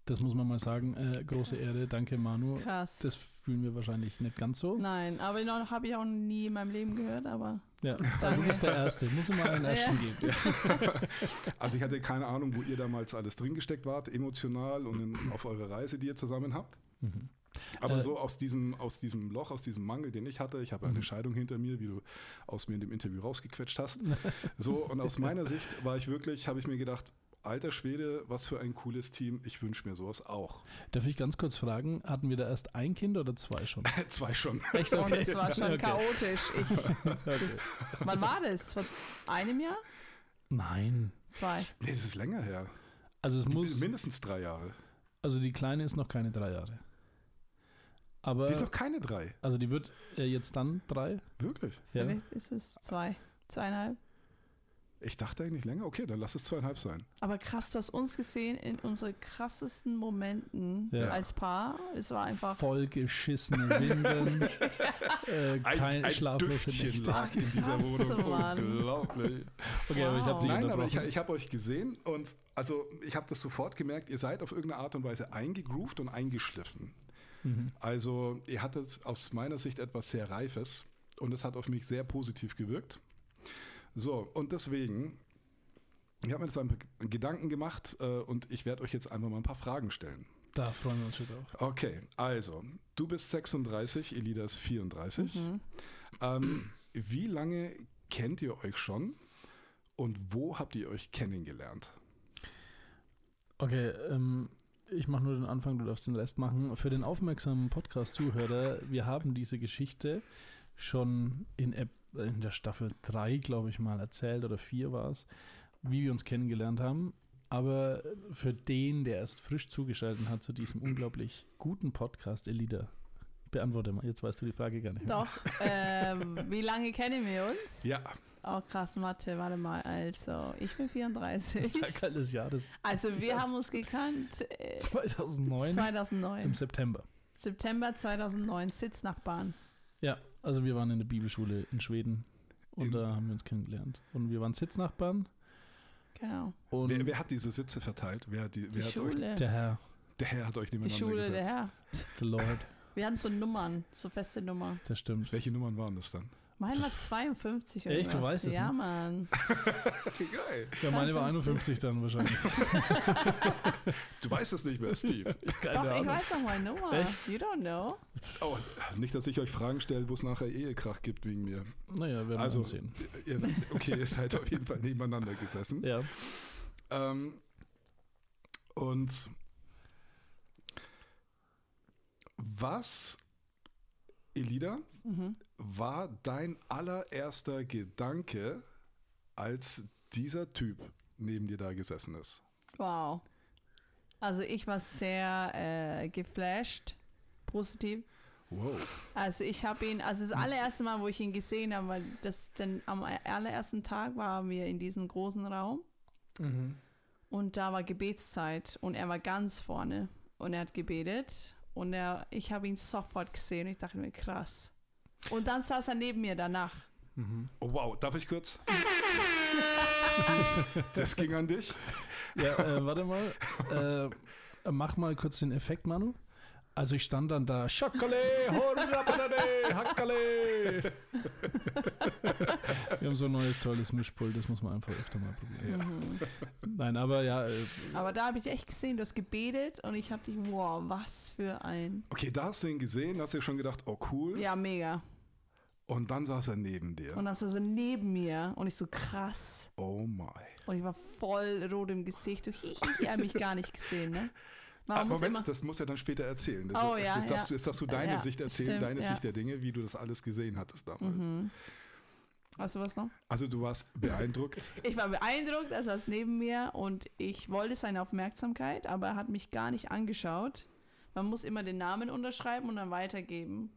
Das muss man mal sagen. Äh, große Krass. Ehre. Danke, Manu. Krass. Das fühlen wir wahrscheinlich nicht ganz so. Nein, aber noch habe ich auch nie in meinem Leben gehört, aber Ja, du bist der Erste. Muss immer einen Ersten geben. Also ich hatte keine Ahnung, wo ihr damals alles drin gesteckt wart, emotional und in, auf eure Reise, die ihr zusammen habt. Mhm. Aber Äh, so aus diesem, aus diesem Loch, aus diesem Mangel, den ich hatte, ich habe eine Mhm. Scheidung hinter mir, wie du aus mir in dem Interview rausgequetscht hast. So, und aus meiner Sicht war ich wirklich, habe ich mir gedacht, alter Schwede, was für ein cooles Team, ich wünsche mir sowas auch. Darf ich ganz kurz fragen, hatten wir da erst ein Kind oder zwei schon? Zwei schon. Echt? und es war schon Okay. chaotisch. Ich, das, wann war das? Vor einem Jahr? Nein. Zwei. Nee, das ist länger her. Also es muss, Mindestens drei Jahre. also die Kleine ist noch keine drei Jahre. Aber, Die ist noch keine drei. also die wird äh, jetzt dann drei. Wirklich? Ja. Vielleicht ist es zwei. Zweieinhalb. Ich dachte eigentlich länger. Okay, dann lass es zweieinhalb sein. Aber krass, du hast uns gesehen in unseren krassesten Momenten Ja. als Paar. Es war einfach. Voll geschissene Winden. äh, kein schlaflose Düftchen Nächte. lag in dieser Krass, Wohnung. Mann. Unglaublich. Okay, aber ich habe Wow. Nein, aber ich, unterbrochen. ich habe euch gesehen und also ich habe das sofort gemerkt, ihr seid auf irgendeine Art und Weise eingegroovt und eingeschliffen. Mhm. Also ihr hattet aus meiner Sicht etwas sehr Reifes und es hat auf mich sehr positiv gewirkt. So, und deswegen, ich habe mir jetzt ein paar Gedanken gemacht äh, und ich werde euch jetzt einfach mal ein paar Fragen stellen. Da freuen wir uns schon drauf. Okay, also, du bist 36, Elida ist 34. Mhm. Ähm, wie lange kennt ihr euch schon und wo habt ihr euch kennengelernt? Okay, ähm, ich mache nur den Anfang, du darfst den Rest machen. Für den aufmerksamen Podcast-Zuhörer, wir haben diese Geschichte schon in, Ep- in der Staffel 3, glaube ich mal, erzählt oder 4 war es, wie wir uns kennengelernt haben. Aber für den, der erst frisch zugeschaltet hat zu diesem unglaublich guten Podcast, Elida, beantworte mal, jetzt weißt du die Frage gar nicht mehr. Doch. ähm, wie lange kennen wir uns? Ja, Oh, krass, Mathe, warte mal. Also, ich bin 34. Sag halt das Jahr des Also, wir haben uns gekannt äh, 2009 im 2009. September. September 2009, Sitznachbarn. Ja, also wir waren in der Bibelschule in Schweden und In- da haben wir uns kennengelernt. Und wir waren Sitznachbarn Genau. und wer, wer hat diese Sitze verteilt? Wer hat die, Die wer hat euch, Schule. der Herr, der Herr hat euch Die nebeneinander Schule, gesetzt. der Herr. the Lord, Wir hatten so Nummern, so feste Nummern. das stimmt. Welche Nummern waren das dann? Mein war 52 oder Echt? Du was. weißt es, Ja, ne? Mann. Geil. Ja, meine war 52 51 dann wahrscheinlich. Du weißt es nicht mehr, Steve. Keine Doch, ich Ahnung. weiß noch meine Nummer. Echt? You don't know. Oh, nicht, dass ich euch Fragen stelle, wo es nachher Ehekrach gibt wegen mir. Naja, wir werden Also, uns sehen. ihr, okay, ihr seid auf jeden Fall nebeneinander gesessen. Ja. Ähm, und was, Elida, Mhm. war dein allererster Gedanke, als dieser Typ neben dir da gesessen ist? Wow. Also ich war sehr äh, geflasht, positiv. Wow. Also ich habe ihn, also das allererste Mal, wo ich ihn gesehen habe, weil das denn am allerersten Tag waren wir in diesem großen Raum und da war Gebetszeit und er war ganz vorne und er hat gebetet und er, ich habe ihn sofort gesehen und ich dachte mir krass. Und dann saß er neben mir danach. Mhm. Oh, wow, darf ich kurz? Steve, das ging an dich. Ja, äh, warte mal. Äh, mach mal kurz den Effekt, Manu. Also ich stand dann da, Horrapade, Hackale. Wir haben so ein neues tolles Mischpult, das muss man einfach öfter mal probieren. Mhm. Nein, aber ja, äh, Aber da habe ich echt gesehen, du hast gebetet und ich habe dich, wow, was für ein, Okay, da hast du ihn gesehen, hast dir schon gedacht, oh cool. ja mega. Und dann saß er neben dir. Und dann saß er neben mir und ich so krass. Oh my. Und ich war voll rot im Gesicht. Du, hihi, er hat mich gar nicht gesehen, ne? Ah, muss Moment, immer, das muss er dann später erzählen. Das Oh, ja, jetzt, darfst ja. du, jetzt darfst du deine Ja, Sicht erzählen, stimmt, deine ja. Sicht der Dinge, wie du das alles gesehen hattest damals. mhm. Hast du was noch? Also du warst beeindruckt. Ich war beeindruckt, er saß neben mir und ich wollte seine Aufmerksamkeit, aber er hat mich gar nicht angeschaut. Man muss immer den Namen unterschreiben und dann weitergeben.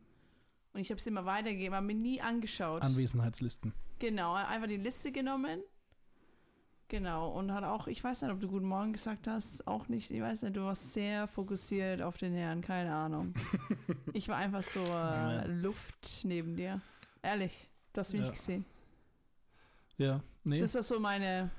Und ich habe es immer weitergegeben, aber mir nie angeschaut. Anwesenheitslisten. Genau, er hat einfach die Liste genommen. Genau, und hat auch, ich weiß nicht, ob du Guten Morgen gesagt hast, auch nicht, ich weiß nicht, du warst sehr fokussiert auf den Herrn, keine Ahnung. ich war einfach so äh, Luft neben dir. Ehrlich, du hast mich Ja. nicht gesehen. Ja, nee. Das ist so meine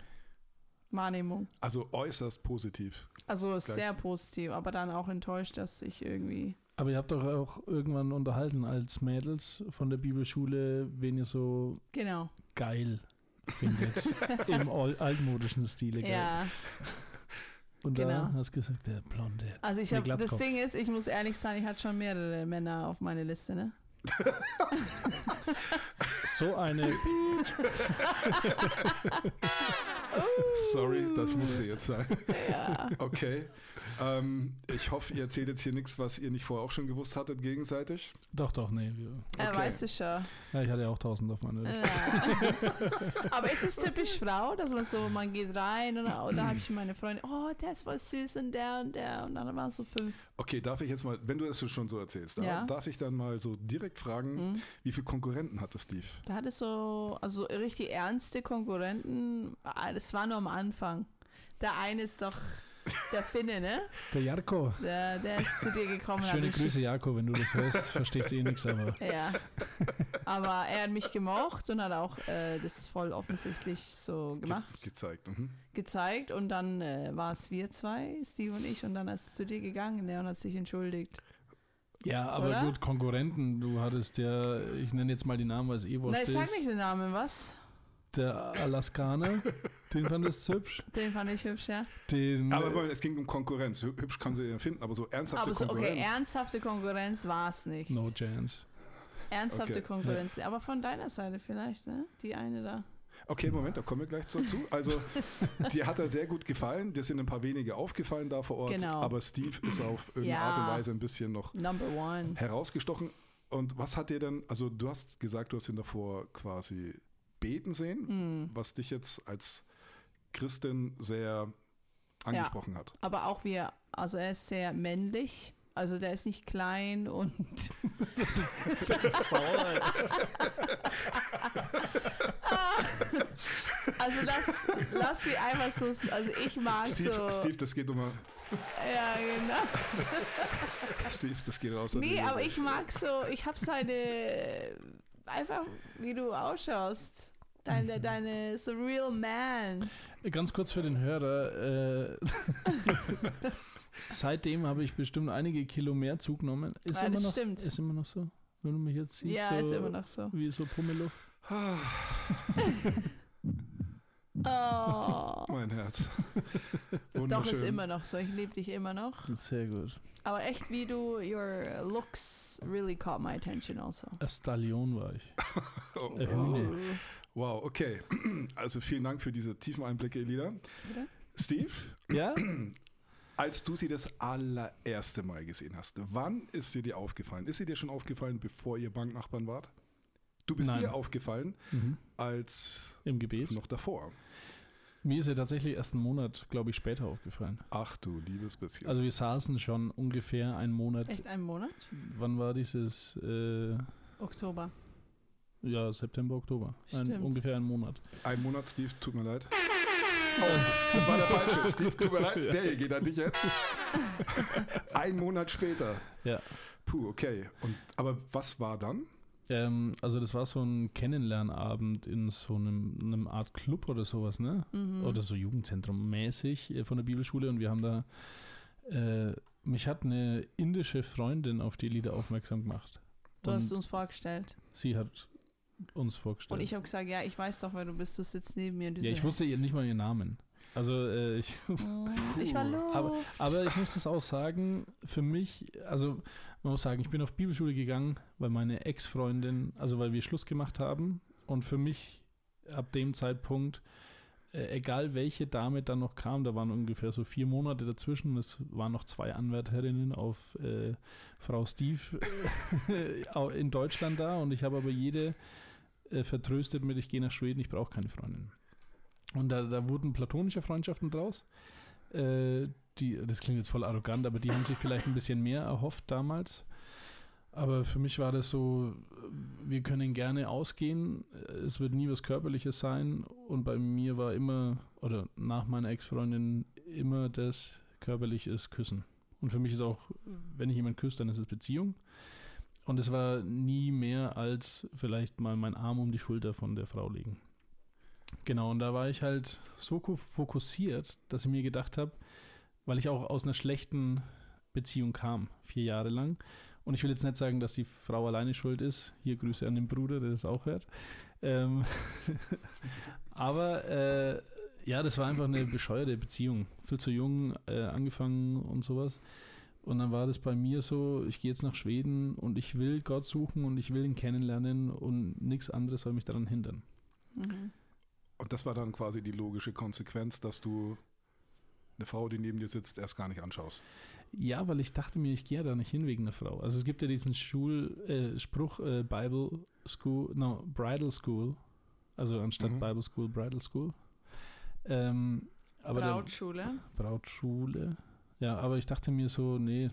Wahrnehmung. Also äußerst positiv. Also sehr positiv, aber dann auch enttäuscht, dass ich irgendwie. Aber ihr habt doch auch irgendwann unterhalten als Mädels von der Bibelschule, wen ihr so Genau. geil findet. Im al- altmodischen Stile, gell? Ja. Und da genau. hast du gesagt, der Blonde. Also ich habe das. Ding ist, ich muss ehrlich sein, ich hatte schon mehrere Männer auf meiner Liste, ne? So eine. Sorry, das musste jetzt sein. Ja. Okay. Ähm, ich hoffe, ihr erzählt jetzt hier nichts, was ihr nicht vorher auch schon gewusst hattet gegenseitig. Doch, doch, nee. Wir, Er Okay. weiß es schon. ja, ich hatte ja auch tausend auf meiner Liste. Ja. Aber ist es typisch Frau, dass man so, man geht rein und, und da habe ich meine Freundin, oh, der ist voll süß und der und der und dann waren es so fünf. Okay, darf ich jetzt mal, wenn du das schon so erzählst, Ja. darf ich dann mal so direkt fragen, Mhm. wie viele Konkurrenten hatte Steve? Da hatte so, also richtig ernste Konkurrenten, ah, das war nur am Anfang. Der eine ist doch der Finne, ne? Der Jarko. Der, der ist zu dir gekommen. Schöne Grüße, Jarko, wenn du das hörst. Verstehst eh nichts, aber. Ja. Aber er hat mich gemocht und hat auch äh, das voll offensichtlich so gemacht, Ge gezeigt. Mhm. gezeigt. Und dann äh, war es wir zwei, Steve und ich, und dann ist er zu dir gegangen ne, und hat sich entschuldigt. Ja, aber Oder? gut, Konkurrenten. Du hattest ja, ich nenne jetzt mal die Namen, weil es eh wurscht Nein, ich sag nicht den Namen, was? Der Alaskaner, den fandest du hübsch. Den fand ich hübsch, ja. Den, Aber es ging um Konkurrenz. Hü- Hübsch kann sie ja finden, aber so ernsthafte Aber so, Konkurrenz. okay, ernsthafte Konkurrenz war es nicht. no chance. Ernsthafte Okay. Konkurrenz. Aber von deiner Seite vielleicht, ne? Die eine da. Okay, Moment, da kommen wir gleich dazu. Also, dir hat er sehr gut gefallen. Dir sind ein paar wenige aufgefallen da vor Ort. Genau. Aber Steve ist auf irgendeine Ja. Art und Weise ein bisschen noch Number one. herausgestochen. Und was hat dir denn, also du hast gesagt, du hast ihn davor quasi beten sehen, Hm. was dich jetzt als Christin sehr angesprochen hat. Aber auch wie er, also er ist sehr männlich. Also der ist nicht klein und also lass, lass wie einfach so, also ich mag Steve, so. Steve, das geht immer. Ja, genau. Steve, das geht raus. Nee, aber ich mag so, ich habe seine, einfach wie du ausschaust. Deine, deine, so real man. Ganz kurz für den Hörer. Äh, seitdem habe ich bestimmt einige Kilo mehr zugenommen. Ist, Ja, immer das noch, stimmt. ist immer noch so? Wenn du mich jetzt siehst, Ja, so, ist immer noch so. wie so Pummeluff. Ah, Oh. mein Herz. Doch, ist immer noch so. Ich liebe dich immer noch. Sehr gut. Aber echt, wie du, your looks really caught my attention also. Ein Stallion war ich. Oh, Äh, wow. Okay. Also vielen Dank für diese tiefen Einblicke, Elida. Bitte? Steve, Ja? als du sie das allererste Mal gesehen hast, wann ist sie dir aufgefallen? Ist sie dir schon aufgefallen, bevor ihr Banknachbarn wart? Du bist Nein. ihr aufgefallen Mhm. als Im Gebet. noch davor. Mir ist ja tatsächlich erst einen Monat, glaube ich, später aufgefallen. Ach du liebes bisschen. Also wir saßen schon ungefähr einen Monat. Echt einen Monat? Wann war dieses? Äh, Oktober. Ja, September, Oktober. Ein, ungefähr einen Monat. Ein Monat, Steve, tut mir leid. Oh, das war der falsche. Steve, tut mir leid. Der hier geht an dich jetzt. Ein Monat später. Ja. Puh, okay. Und, aber was war dann? Ähm, also das war so ein Kennenlernabend in so einem, einem Art Club oder sowas, ne? Mhm. Oder so Jugendzentrum mäßig äh, von der Bibelschule und wir haben da, äh, mich hat eine indische Freundin auf die Lieder aufmerksam gemacht. Du und hast uns vorgestellt. sie hat uns vorgestellt. Und ich habe gesagt, ja, ich weiß doch, wer du bist. Du sitzt neben mir. Ja, so, ich wusste ihr nicht mal ihren Namen. Also äh, ich, "Hm, Ich war Luft. Aber- aber ich muss das auch sagen, für mich, also man muss sagen, ich bin auf Bibelschule gegangen, weil meine Ex-Freundin, also weil wir Schluss gemacht haben und für mich ab dem Zeitpunkt, äh, egal welche Dame dann noch kam, da waren ungefähr so vier Monate dazwischen, es waren noch zwei Anwärterinnen auf äh, Frau Steve äh, in Deutschland da und ich habe aber jede äh, vertröstet mit, ich gehe nach Schweden, ich brauche keine Freundin. Und da, da wurden platonische Freundschaften draus. Äh, die, das klingt jetzt voll arrogant, aber die haben sich vielleicht ein bisschen mehr erhofft damals. Aber für mich war das so, wir können gerne ausgehen, es wird nie was Körperliches sein. Und bei mir war immer, oder nach meiner Ex-Freundin, immer das Körperliches Küssen. Und für mich ist auch, wenn ich jemanden küsse, dann ist es Beziehung. Und es war nie mehr als vielleicht mal meinen Arm um die Schulter von der Frau legen. Genau, und da war ich halt so fokussiert, dass ich mir gedacht habe, weil ich auch aus einer schlechten Beziehung kam, vier Jahre lang. Und ich will jetzt nicht sagen, dass die Frau alleine schuld ist. Hier Grüße an den Bruder, der das auch hört. Ähm aber äh, ja, das war einfach eine bescheuerte Beziehung. Viel zu jung äh, angefangen und sowas. Und dann war das bei mir so, ich gehe jetzt nach Schweden und ich will Gott suchen und ich will ihn kennenlernen und nichts anderes soll mich daran hindern. Mhm. Und das war dann quasi die logische Konsequenz, dass du eine Frau, die neben dir sitzt, erst gar nicht anschaust. Ja, weil ich dachte mir, ich gehe ja da nicht hin wegen der Frau. Also es gibt ja diesen Schul, äh, Spruch, äh, Bible School, no, Bridal School. Also anstatt Mhm. Bible School, Bridal School. Ähm, aber der- Brautschule. Ja, aber ich dachte mir so, nee,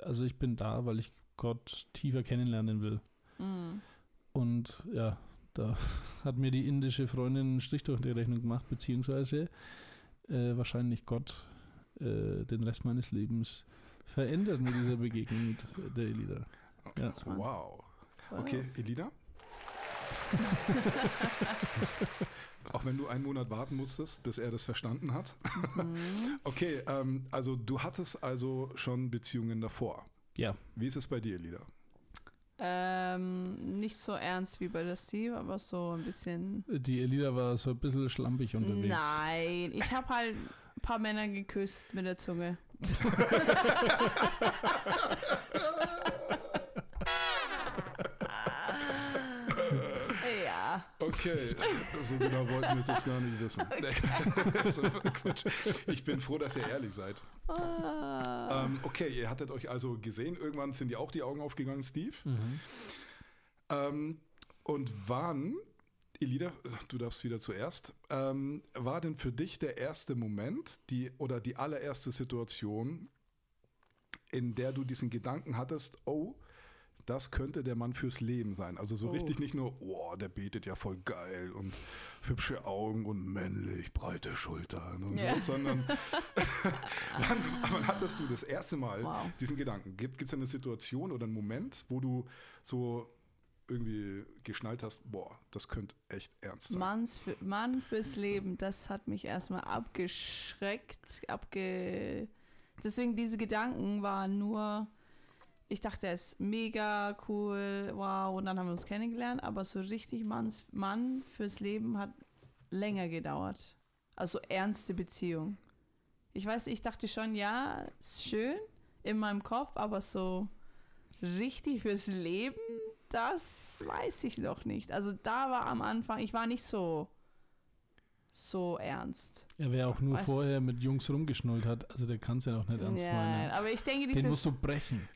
also ich bin da, weil ich Gott tiefer kennenlernen will. Mhm. Und ja, da hat mir die indische Freundin einen Strich durch die Rechnung gemacht, beziehungsweise äh, wahrscheinlich Gott äh, den Rest meines Lebens verändert mit dieser Begegnung mit der Elida. Ja. Wow. Okay, Elida? Auch wenn du einen Monat warten musstest, bis er das verstanden hat. Mhm. Okay, ähm, also du hattest also schon Beziehungen davor. Ja. Wie ist es bei dir, Elida? Ähm, nicht so ernst wie bei der Steve, aber so ein bisschen. Die Elida war so ein bisschen schlampig unterwegs. Nein, ich habe halt ein paar Männer geküsst mit der Zunge. Okay, so genau wollten wir es jetzt gar nicht wissen. so, Quatsch. Ich bin froh, dass ihr ehrlich seid. Ah. Ähm, okay, ihr hattet euch also gesehen. Irgendwann sind dir auch die Augen aufgegangen, Steve. Ähm, und wann, Elida, du darfst wieder zuerst, ähm, war denn für dich der erste Moment die, oder die allererste Situation, in der du diesen Gedanken hattest, oh, das könnte der Mann fürs Leben sein. Also so Oh. richtig nicht nur, oh, der betet ja voll geil und hübsche Augen und männlich, breite Schultern und Ja. so, sondern wann, wann hattest du das erste Mal Wow. diesen Gedanken? Gibt es eine Situation oder einen Moment, wo du so irgendwie geschnallt hast, boah, das könnte echt ernst sein? Manns für, Mann fürs Leben, das hat mich erstmal abgeschreckt, abge. Deswegen diese Gedanken waren nur, ich dachte, er ist mega cool, wow, und dann haben wir uns kennengelernt, aber so richtig Manns, Mann fürs Leben hat länger gedauert. Also ernste Beziehung. Ich weiß, ich dachte schon, ja, ist schön in meinem Kopf, aber so richtig fürs Leben, das weiß ich noch nicht. Also da war am Anfang, ich war nicht so so ernst. Ja, wer auch nur Weißt- vorher mit Jungs rumgeschnullt hat, also der kann es ja noch nicht ernst Ja, meinen. aber ich denke, Den diese, musst du brechen.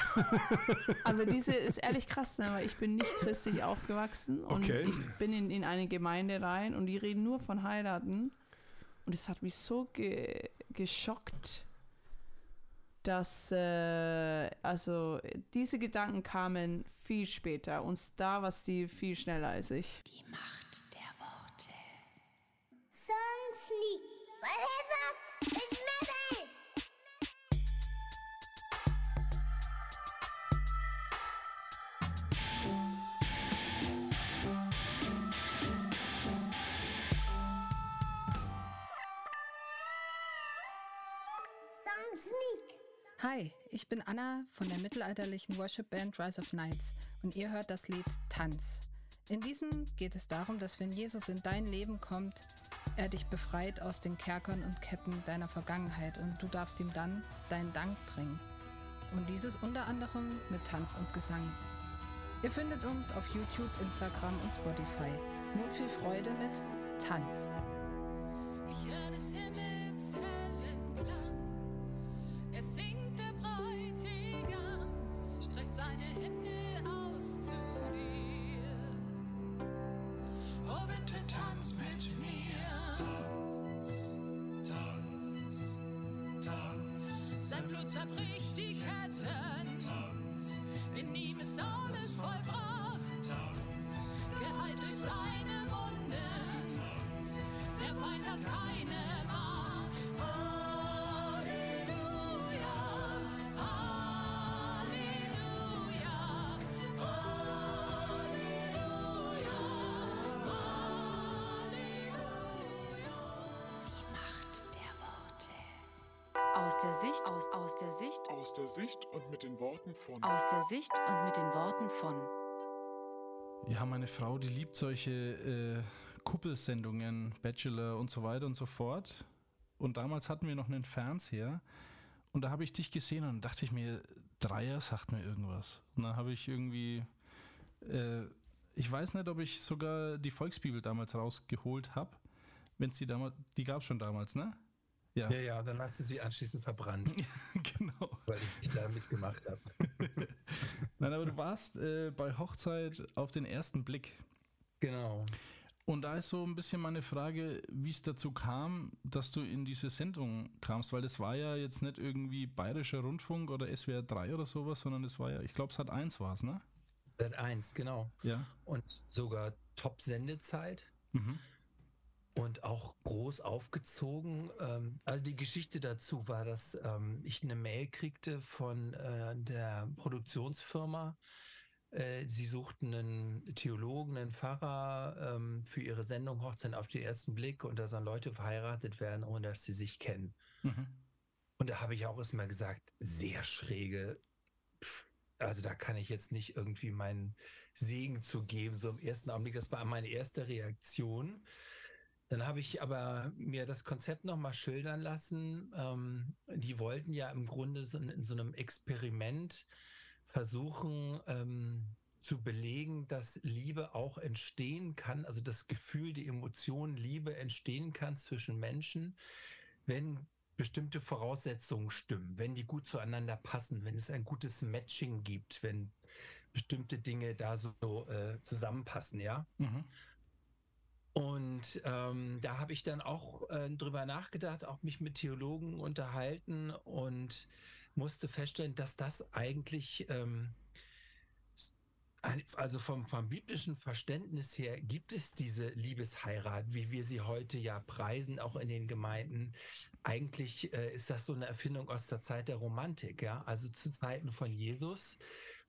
aber diese ist ehrlich krass, ne? weil ich bin nicht christlich aufgewachsen und Okay. ich bin in, in eine Gemeinde rein und die reden nur von heiraten und es hat mich so ge geschockt, dass äh, also diese Gedanken kamen viel später und da war Steve viel schneller als ich. Die Macht der Worte. Song Sneak. Forever ich bin Anna von der mittelalterlichen Worship-Band Rise of Knights und ihr hört das Lied Tanz. In diesem geht es darum, dass wenn Jesus in dein Leben kommt, er dich befreit aus den Kerkern und Ketten deiner Vergangenheit und du darfst ihm dann deinen Dank bringen. Und dieses unter anderem mit Tanz und Gesang. Ihr findet uns auf YouTube, Instagram und Spotify. Nun viel Freude mit Tanz. Ich höre des Himmels Aus der Sicht, aus, aus der Sicht, Aus der Sicht und mit den Worten von aus der Sicht und mit den Worten von. Ja, meine Frau, die liebt solche äh, Kuppelsendungen, Bachelor und so weiter und so fort. Und damals hatten wir noch einen Fernseher. Und da habe ich dich gesehen und dachte ich mir, Dreier sagt mir irgendwas. Und dann habe ich irgendwie, äh, ich weiß nicht, ob ich sogar die Volksbibel damals rausgeholt habe. Wenn es die damals, die gab es schon damals, ne? Ja, Ja, ja, dann hast du sie anschließend verbrannt, genau. weil ich nicht da mitgemacht habe. Nein, aber du warst äh, bei Hochzeit auf den ersten Blick. Genau. Und da ist so ein bisschen meine Frage, wie es dazu kam, dass du in diese Sendung kamst, weil das war ja jetzt nicht irgendwie Bayerischer Rundfunk oder SWR 3 oder sowas, sondern es war ja, ich glaube, es hat eins war es, ne? Sat 1, genau. Ja. Und sogar Top-Sendezeit Mhm. Und auch groß aufgezogen. Ähm, also die Geschichte dazu war, dass ähm, ich eine Mail kriegte von äh, der Produktionsfirma. Äh, sie suchten einen Theologen, einen Pfarrer ähm, für ihre Sendung Hochzeit auf den ersten Blick und da sollen Leute verheiratet werden, ohne dass sie sich kennen. Mhm. Und da habe ich auch erstmal gesagt, sehr schräge. Pff, Also da kann ich jetzt nicht irgendwie meinen Segen zu geben, so im ersten Augenblick. Das war meine erste Reaktion. Dann habe ich aber mir das Konzept nochmal schildern lassen. Ähm, die wollten ja im Grunde so in, in so einem Experiment versuchen, ähm, zu belegen, dass Liebe auch entstehen kann, also das Gefühl, die Emotion Liebe entstehen kann zwischen Menschen, wenn bestimmte Voraussetzungen stimmen, wenn die gut zueinander passen, wenn es ein gutes Matching gibt, wenn bestimmte Dinge da so äh, zusammenpassen, ja. Mhm. Und ähm, da habe ich dann auch äh, drüber nachgedacht, auch mich mit Theologen unterhalten und musste feststellen, dass das eigentlich ähm, also vom, vom biblischen Verständnis her gibt es diese Liebesheirat, wie wir sie heute ja preisen, auch in den Gemeinden. Eigentlich äh, ist das so eine Erfindung aus der Zeit der Romantik, ja. Also zu Zeiten von Jesus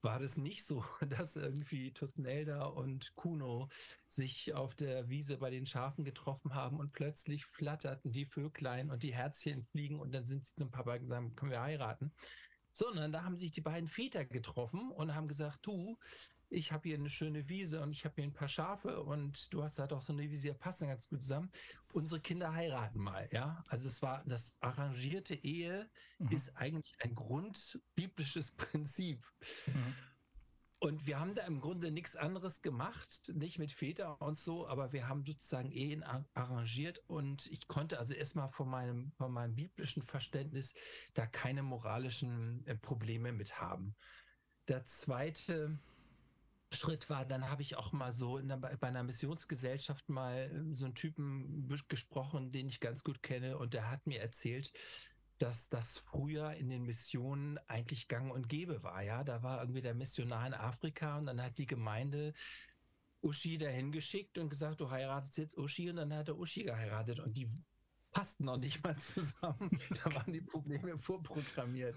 war das nicht so, dass irgendwie Tusnelda und Kuno sich auf der Wiese bei den Schafen getroffen haben und plötzlich flatterten die Vöglein und die Herzchen fliegen und dann sind sie zum Papa gesagt, können wir heiraten? Sondern da haben sich die beiden Väter getroffen und haben gesagt, du, ich habe hier eine schöne Wiese und ich habe hier ein paar Schafe und du hast da doch so eine Wiese, passen ganz gut zusammen. Unsere Kinder heiraten mal, ja. Also es war das arrangierte Ehe mhm. ist eigentlich ein grundbiblisches Prinzip. Mhm. Und wir haben da im Grunde nichts anderes gemacht, nicht mit Väter und so, aber wir haben sozusagen Ehen arrangiert und ich konnte also erstmal von meinem, von meinem biblischen Verständnis da keine moralischen äh, Probleme mit haben. Der zweite Schritt war, dann habe ich auch mal so der, bei einer Missionsgesellschaft mal ähm, so einen Typen gesprochen, den ich ganz gut kenne. Und der hat mir erzählt, dass das früher in den Missionen eigentlich gang und gäbe war. Ja, da war irgendwie der Missionar in Afrika und dann hat die Gemeinde Uschi dahin geschickt und gesagt, du heiratest jetzt Uschi. Und dann hat er Uschi geheiratet. Und die passten noch nicht mal zusammen. da waren die Probleme vorprogrammiert.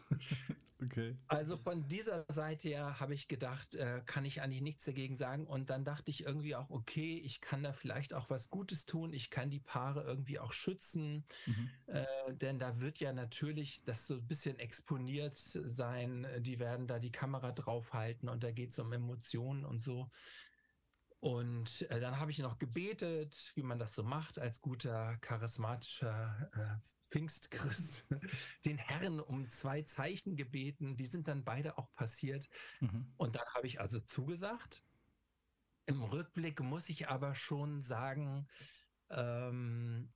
Okay. Also von dieser Seite her habe ich gedacht, äh, kann ich eigentlich nichts dagegen sagen. Und dann dachte ich irgendwie auch, okay, ich kann da vielleicht auch was Gutes tun. Ich kann die Paare irgendwie auch schützen. Mhm. Äh, denn da wird ja natürlich das so ein bisschen exponiert sein. Die werden da die Kamera draufhalten und da geht es um Emotionen und so. Und äh, dann habe ich noch gebetet, wie man das so macht als guter, charismatischer äh, Pfingstchrist, den Herrn um zwei Zeichen gebeten. Die sind dann beide auch passiert. Mhm. Und dann habe ich also zugesagt. Im Rückblick muss ich aber schon sagen, ähm,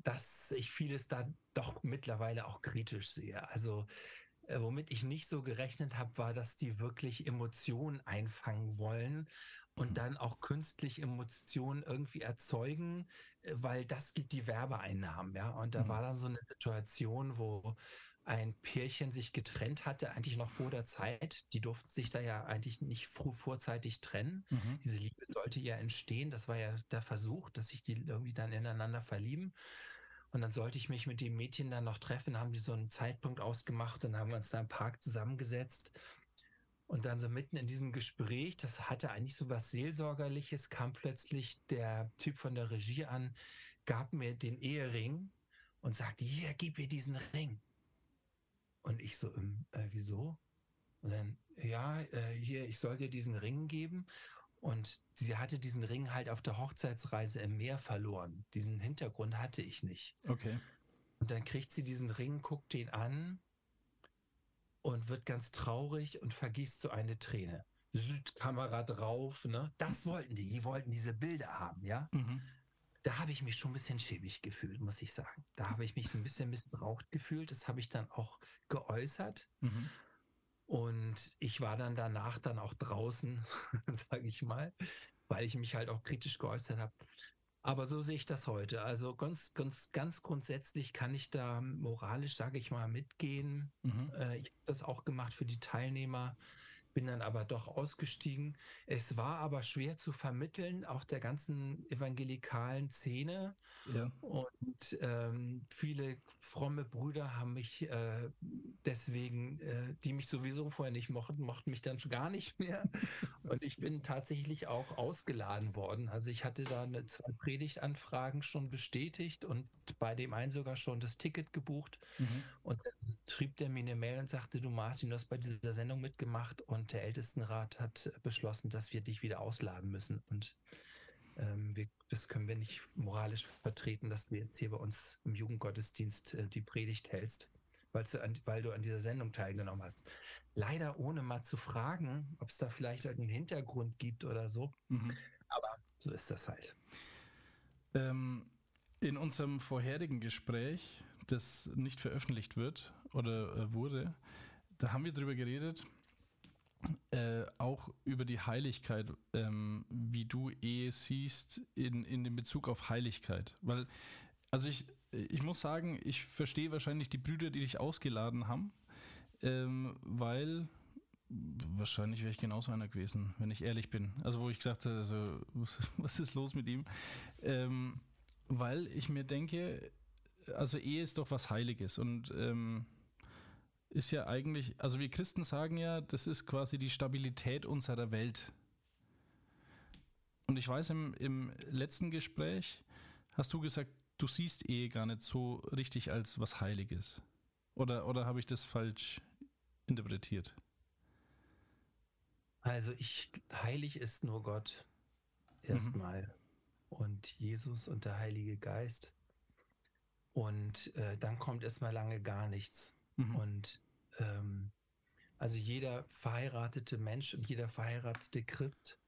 dass ich vieles da doch mittlerweile auch kritisch sehe. Also äh, womit ich nicht so gerechnet habe, war, dass die wirklich Emotionen einfangen wollen und dann auch künstlich Emotionen irgendwie erzeugen, äh, weil das gibt die Werbeeinnahmen, ja. Und da mhm. war dann so eine Situation, wo ein Pärchen sich getrennt hatte, eigentlich noch vor der Zeit. Die durften sich da ja eigentlich nicht früh vorzeitig trennen. Mhm. Diese Liebe sollte ja entstehen. Das war ja der Versuch, dass sich die irgendwie dann ineinander verlieben. Und dann sollte ich mich mit dem Mädchen dann noch treffen, haben die so einen Zeitpunkt ausgemacht und haben uns da im Park zusammengesetzt. Und dann so mitten in diesem Gespräch, das hatte eigentlich so was Seelsorgerliches, kam plötzlich der Typ von der Regie an, gab mir den Ehering und sagte, hier, gib mir diesen Ring. Und ich so, ähm, äh, wieso? Und dann, ja, äh, hier, ich soll dir diesen Ring geben. Und sie hatte diesen Ring halt auf der Hochzeitsreise im Meer verloren. Diesen Hintergrund hatte ich nicht. Okay. Und dann kriegt sie diesen Ring, guckt ihn an und wird ganz traurig und vergießt so eine Träne. Südkamera drauf, ne? Das wollten die. Die wollten diese Bilder haben, ja? Mhm. Da habe ich mich schon ein bisschen schäbig gefühlt, muss ich sagen. Da habe ich mich so ein bisschen missbraucht gefühlt. Das habe ich dann auch geäußert. Mhm. Und ich war dann danach dann auch draußen, sage ich mal, weil ich mich halt auch kritisch geäußert habe. Aber so sehe ich das heute. Also ganz, ganz, ganz grundsätzlich kann ich da moralisch, sage ich mal, mitgehen. Mhm. Äh, ich habe das auch gemacht für die Teilnehmer bin dann aber doch ausgestiegen. Es war aber schwer zu vermitteln, auch der ganzen evangelikalen Szene. Ja. Und ähm, viele fromme Brüder haben mich äh, deswegen, äh, die mich sowieso vorher nicht mochten, mochten mich dann schon gar nicht mehr. Und ich bin tatsächlich auch ausgeladen worden. Also ich hatte da eine, zwei Predigtanfragen schon bestätigt und bei dem einen sogar schon das Ticket gebucht. Mhm. Und dann schrieb der mir eine Mail und sagte, du Martin, du hast bei dieser Sendung mitgemacht und der Ältestenrat hat beschlossen, dass wir dich wieder ausladen müssen. Und ähm, wir, das können wir nicht moralisch vertreten, dass du jetzt hier bei uns im Jugendgottesdienst äh, die Predigt hältst, du an, weil du an dieser Sendung teilgenommen hast. Leider ohne mal zu fragen, ob es da vielleicht einen Hintergrund gibt oder so. Mhm. Aber so ist das halt. Ähm, in unserem vorherigen Gespräch, das nicht veröffentlicht wird oder äh, wurde, da haben wir drüber geredet, äh, auch über die Heiligkeit, ähm, wie du Ehe siehst in, in dem Bezug auf Heiligkeit. Weil, also ich, ich muss sagen, ich verstehe wahrscheinlich die Brüder, die dich ausgeladen haben, ähm, weil wahrscheinlich wäre ich genauso einer gewesen, wenn ich ehrlich bin. Also wo ich gesagt habe, also, was, ist los mit ihm? Ähm, weil ich mir denke, also Ehe ist doch was Heiliges und ähm, ist ja eigentlich, also wir Christen sagen ja, das ist quasi die Stabilität unserer Welt. Und ich weiß, im, im letzten Gespräch hast du gesagt, du siehst Ehe gar nicht so richtig als was Heiliges. Oder, oder habe ich das falsch interpretiert? Also ich, heilig ist nur Gott erstmal mhm. Und Jesus und der Heilige Geist. Und äh, dann kommt erstmal lange gar nichts. Mhm. Und ähm, also jeder verheiratete Mensch und jeder verheiratete Christ,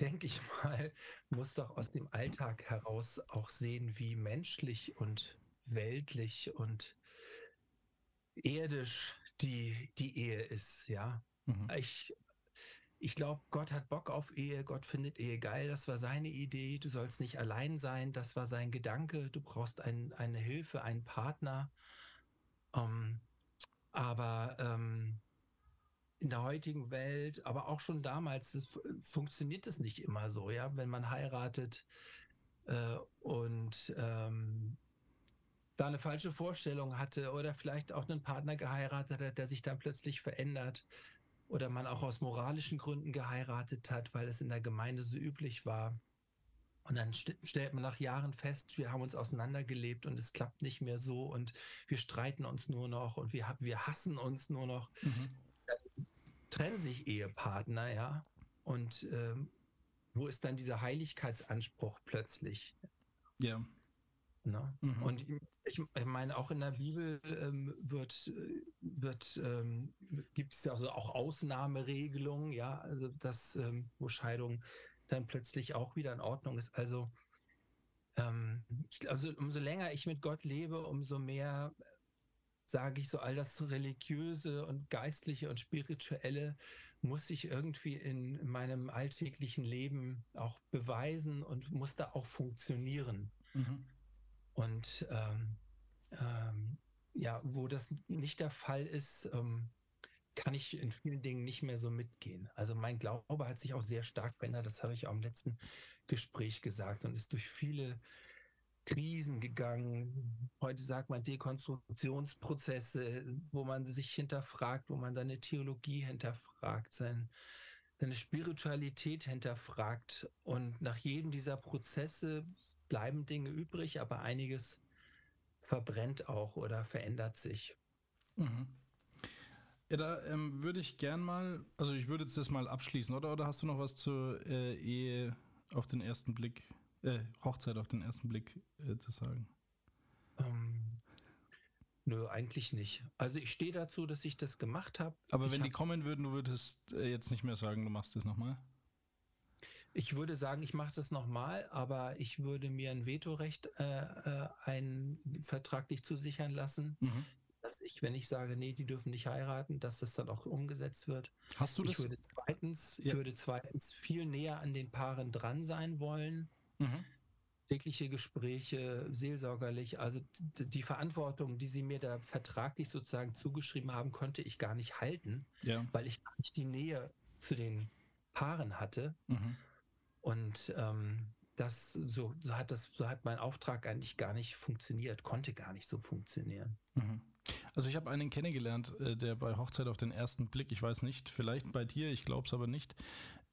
denke ich mal, muss doch aus dem Alltag heraus auch sehen, wie menschlich und weltlich und erdisch die, die Ehe ist, ja. Mhm. Ich, ich glaube, Gott hat Bock auf Ehe, Gott findet Ehe geil, das war seine Idee, du sollst nicht allein sein, das war sein Gedanke, du brauchst ein, eine Hilfe, einen Partner. Ähm, aber ähm, in der heutigen Welt, aber auch schon damals, das, funktioniert es nicht immer so, ja, wenn man heiratet äh, und ähm, da eine falsche Vorstellung hatte oder vielleicht auch einen Partner geheiratet hat, der sich dann plötzlich verändert oder man auch aus moralischen Gründen geheiratet hat, weil es in der Gemeinde so üblich war. Und dann st stellt man nach Jahren fest, wir haben uns auseinandergelebt und es klappt nicht mehr so und wir streiten uns nur noch und wir, wir hassen uns nur noch. Mhm. Dann trennen sich Ehepartner, ja. Und ähm, wo ist dann dieser Heiligkeitsanspruch plötzlich? Ja. Ne? Mhm. Und ich, ich, meine, auch in der Bibel ähm, wird, wird ähm, gibt es ja also auch Ausnahmeregelungen, ja, also dass ähm, wo Scheidung dann plötzlich auch wieder in Ordnung ist. Also, ähm, ich, also umso länger ich mit Gott lebe, umso mehr sage ich so, all das Religiöse und Geistliche und Spirituelle muss ich irgendwie in meinem alltäglichen Leben auch beweisen und muss da auch funktionieren. Mhm. Und ähm, ähm, ja, wo das nicht der Fall ist, ähm, kann ich in vielen Dingen nicht mehr so mitgehen. Also mein Glaube hat sich auch sehr stark verändert, das habe ich auch im letzten Gespräch gesagt und ist durch viele Krisen gegangen. Heute sagt man Dekonstruktionsprozesse, wo man sich hinterfragt, wo man seine Theologie hinterfragt, sein, seine Spiritualität hinterfragt. Und nach jedem dieser Prozesse bleiben Dinge übrig, aber einiges verbrennt auch oder verändert sich. Mhm. Ja, da ähm, würde ich gern mal, also ich würde jetzt das mal abschließen, oder? Oder hast du noch was zur äh, Ehe auf den ersten Blick, äh, Hochzeit auf den ersten Blick äh, zu sagen? Nö, eigentlich nicht. Also ich stehe dazu, dass ich das gemacht habe. Aber ich wenn die kommen würden, du würdest äh, jetzt nicht mehr sagen, du machst das nochmal? Ich würde sagen, ich mache das nochmal, aber ich würde mir ein Vetorecht äh, äh, ein vertraglich zusichern lassen, mhm. dass ich, wenn ich sage, nee, die dürfen nicht heiraten, dass das dann auch umgesetzt wird. Hast du das? Ich würde zweitens, ja. ich würde zweitens viel näher an den Paaren dran sein wollen. Mhm. Tägliche Gespräche, seelsorgerlich, also die Verantwortung, die sie mir da vertraglich sozusagen zugeschrieben haben, konnte ich gar nicht halten, ja. weil ich gar nicht die Nähe zu den Paaren hatte. Mhm. Und ähm, das so, so hat das so hat mein Auftrag eigentlich gar nicht funktioniert, konnte gar nicht so funktionieren. Mhm. Also ich habe einen kennengelernt, äh, der bei Hochzeit auf den ersten Blick, ich weiß nicht, vielleicht bei dir, ich glaube es aber nicht,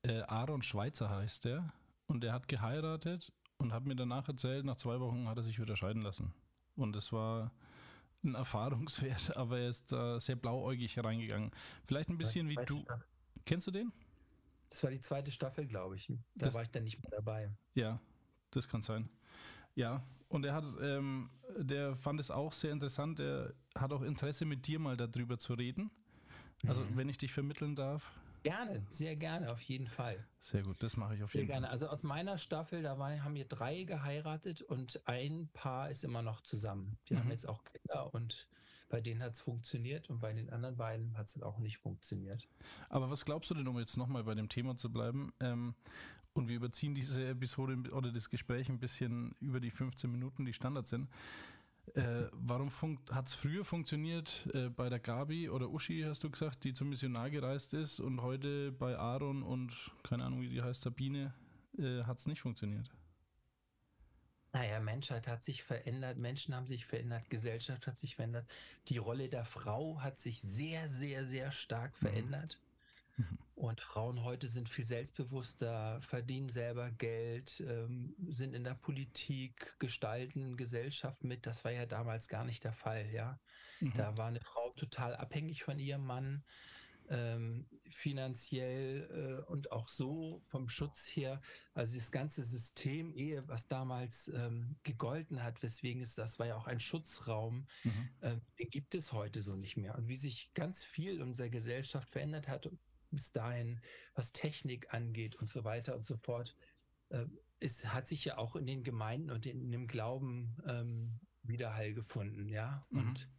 äh, Aaron Schweizer heißt der und der hat geheiratet und hat mir danach erzählt, nach zwei Wochen hat er sich wieder scheiden lassen. Und es war ein Erfahrungswert, aber er ist da sehr blauäugig reingegangen. Vielleicht ein bisschen wie du. Kennst du den? Das war die zweite Staffel, glaube ich. Da das, war ich dann nicht mehr dabei. Ja, das kann sein. Ja, und er hat, ähm, der fand es auch sehr interessant. Er hat auch Interesse, mit dir mal darüber zu reden. Also, Mhm. wenn ich dich vermitteln darf. Gerne, sehr gerne, auf jeden Fall. Sehr gut, das mache ich auf Sehr jeden gerne. Fall. Also aus meiner Staffel, da waren, haben wir drei geheiratet und ein Paar ist immer noch zusammen. Die haben Mhm. jetzt auch Kinder und bei denen hat es funktioniert und bei den anderen beiden hat es auch nicht funktioniert. Aber was glaubst du denn, um jetzt nochmal bei dem Thema zu bleiben? Ähm, und wir überziehen diese Episode oder das Gespräch ein bisschen über die 15 Minuten, die Standard sind. Äh, warum hat es früher funktioniert äh, bei der Gabi oder Uschi, hast du gesagt, die zum Missionar gereist ist und heute bei Aaron und keine Ahnung, wie die heißt, Sabine, äh, hat es nicht funktioniert? Naja, Menschheit hat sich verändert, Menschen haben sich verändert, Gesellschaft hat sich verändert. Die Rolle der Frau hat sich sehr, sehr, sehr stark verändert. Und Frauen heute sind viel selbstbewusster, verdienen selber Geld, ähm, sind in der Politik, gestalten Gesellschaft mit. Das war ja damals gar nicht der Fall, ja. Mhm. Da war eine Frau total abhängig von ihrem Mann, ähm, finanziell äh, und auch so vom Schutz her. Also das ganze System Ehe, was damals ähm, gegolten hat, weswegen es das war ja auch ein Schutzraum, Mhm. ähm, den gibt es heute so nicht mehr. Und wie sich ganz viel in unserer Gesellschaft verändert hat, bis dahin, was Technik angeht und so weiter und so fort, äh, es hat sich ja auch in den Gemeinden und in, in dem Glauben ähm, Widerhall gefunden, ja. Mhm. Und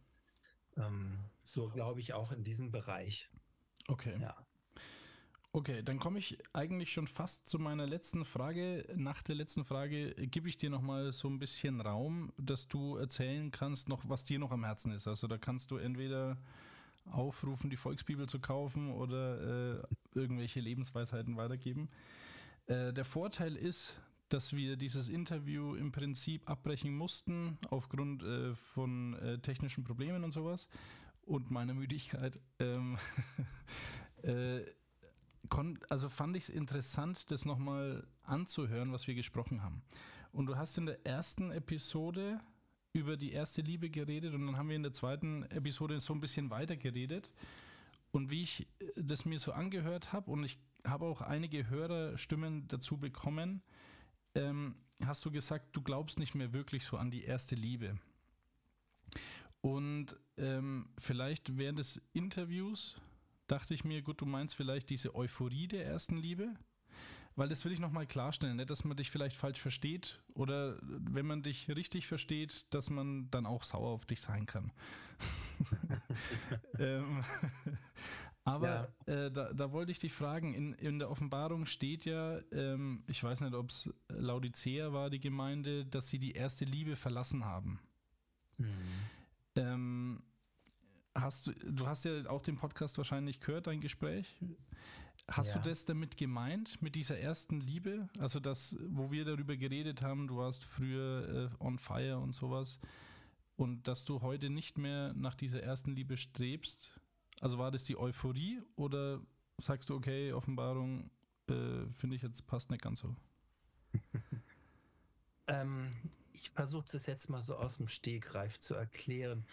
ähm, so glaube ich auch in diesem Bereich. Okay. Ja. Okay, dann komme ich eigentlich schon fast zu meiner letzten Frage. Nach der letzten Frage gebe ich dir nochmal so ein bisschen Raum, dass du erzählen kannst, noch, was dir noch am Herzen ist. Also da kannst du entweder aufrufen, die Volksbibel zu kaufen oder äh, irgendwelche Lebensweisheiten weitergeben. Äh, der Vorteil ist, dass wir dieses Interview im Prinzip abbrechen mussten aufgrund äh, von äh, technischen Problemen und sowas und meiner Müdigkeit. Ähm, äh, also fand ich es interessant, das nochmal anzuhören, was wir gesprochen haben. Und du hast in der ersten Episode über die erste Liebe geredet und dann haben wir in der zweiten Episode so ein bisschen weiter geredet. Und wie ich äh, das mir so angehört habe und ich habe auch einige Hörerstimmen dazu bekommen, ähm, hast du gesagt, du glaubst nicht mehr wirklich so an die erste Liebe. Und ähm, vielleicht während des Interviews dachte ich mir, gut, du meinst vielleicht diese Euphorie der ersten Liebe? Weil das will ich nochmal klarstellen, nicht, dass man dich vielleicht falsch versteht oder wenn man dich richtig versteht, dass man dann auch sauer auf dich sein kann. ähm, aber äh, da, da wollte ich dich fragen, in, in der Offenbarung steht ja, ähm, ich weiß nicht, ob es Laodicea war, die Gemeinde, dass sie die erste Liebe verlassen haben. Ähm, hast du, du hast ja auch den Podcast wahrscheinlich gehört, dein Gespräch. Hast Ja. du das damit gemeint, mit dieser ersten Liebe? Also das, wo wir darüber geredet haben, du warst früher äh, on fire und sowas. Und dass du heute nicht mehr nach dieser ersten Liebe strebst. Also war das die Euphorie oder sagst du, okay, Offenbarung äh, finde ich jetzt passt nicht ganz so? Ähm, ich versuche das jetzt mal so aus dem Stegreif zu erklären.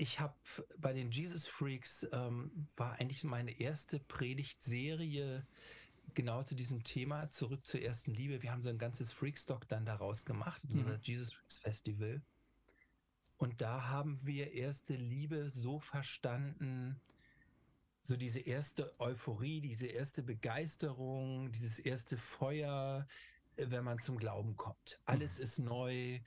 Ich habe bei den Jesus Freaks ähm, war eigentlich meine erste Predigtserie genau zu diesem Thema, zurück zur ersten Liebe. Wir haben so ein ganzes Freakstock dann daraus gemacht, Mhm. unser Jesus Freaks Festival. Und da haben wir erste Liebe so verstanden, so diese erste Euphorie, diese erste Begeisterung, dieses erste Feuer, wenn man zum Glauben kommt. Alles ist neu,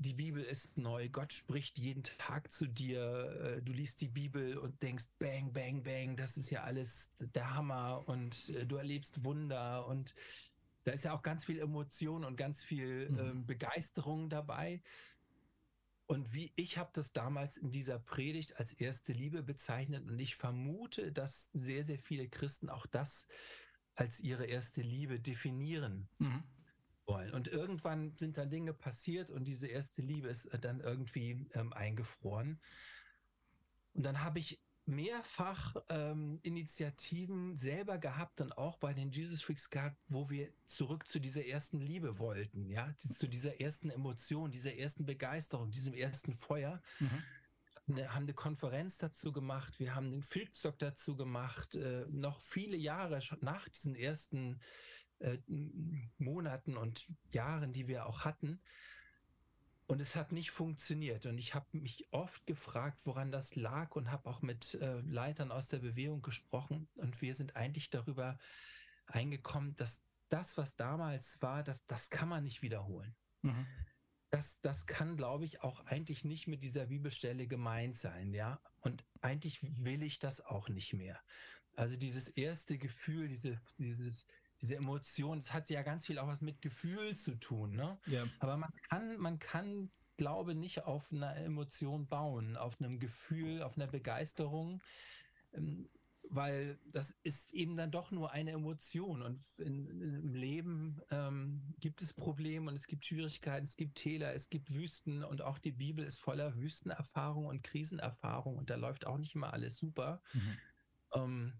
die Bibel ist neu, Gott spricht jeden Tag zu dir, äh, du liest die Bibel und denkst, bang, bang, bang, das ist ja alles der Hammer und äh, du erlebst Wunder und da ist ja auch ganz viel Emotion und ganz viel Mhm. ähm, Begeisterung dabei. Und wie ich habe das damals in dieser Predigt als erste Liebe bezeichnet und ich vermute, dass sehr, sehr viele Christen auch das als ihre erste Liebe definieren Mhm. Wollen. Und irgendwann sind dann Dinge passiert und diese erste Liebe ist äh, dann irgendwie ähm, eingefroren. Und dann habe ich mehrfach ähm, Initiativen selber gehabt und auch bei den Jesus Freaks gehabt, wo wir zurück zu dieser ersten Liebe wollten, ja, zu dieser ersten Emotion, dieser ersten Begeisterung, diesem ersten Feuer. Ne, haben eine Konferenz dazu gemacht, wir haben den Filmstock dazu gemacht, äh, noch viele Jahre nach diesen ersten äh, Monaten und Jahren, die wir auch hatten. Und es hat nicht funktioniert. Und ich habe mich oft gefragt, woran das lag und habe auch mit äh, Leitern aus der Bewegung gesprochen. Und wir sind eigentlich darüber eingekommen, dass das, was damals war, das, das kann man nicht wiederholen. Mhm. Das, das kann, glaube ich, auch eigentlich nicht mit dieser Bibelstelle gemeint sein, ja. Und eigentlich will ich das auch nicht mehr. Also dieses erste Gefühl, diese, dieses, diese Emotion, das hat ja ganz viel auch was mit Gefühl zu tun, ne? Ja. Aber man kann, man kann, glaube nicht auf einer Emotion bauen, auf einem Gefühl, auf einer Begeisterung, ähm, weil das ist eben dann doch nur eine Emotion und in, im Leben ähm, gibt es Probleme und es gibt Schwierigkeiten, es gibt Täler, es gibt Wüsten und auch die Bibel ist voller Wüstenerfahrung und Krisenerfahrung und da läuft auch nicht immer alles super. Mhm. Ähm,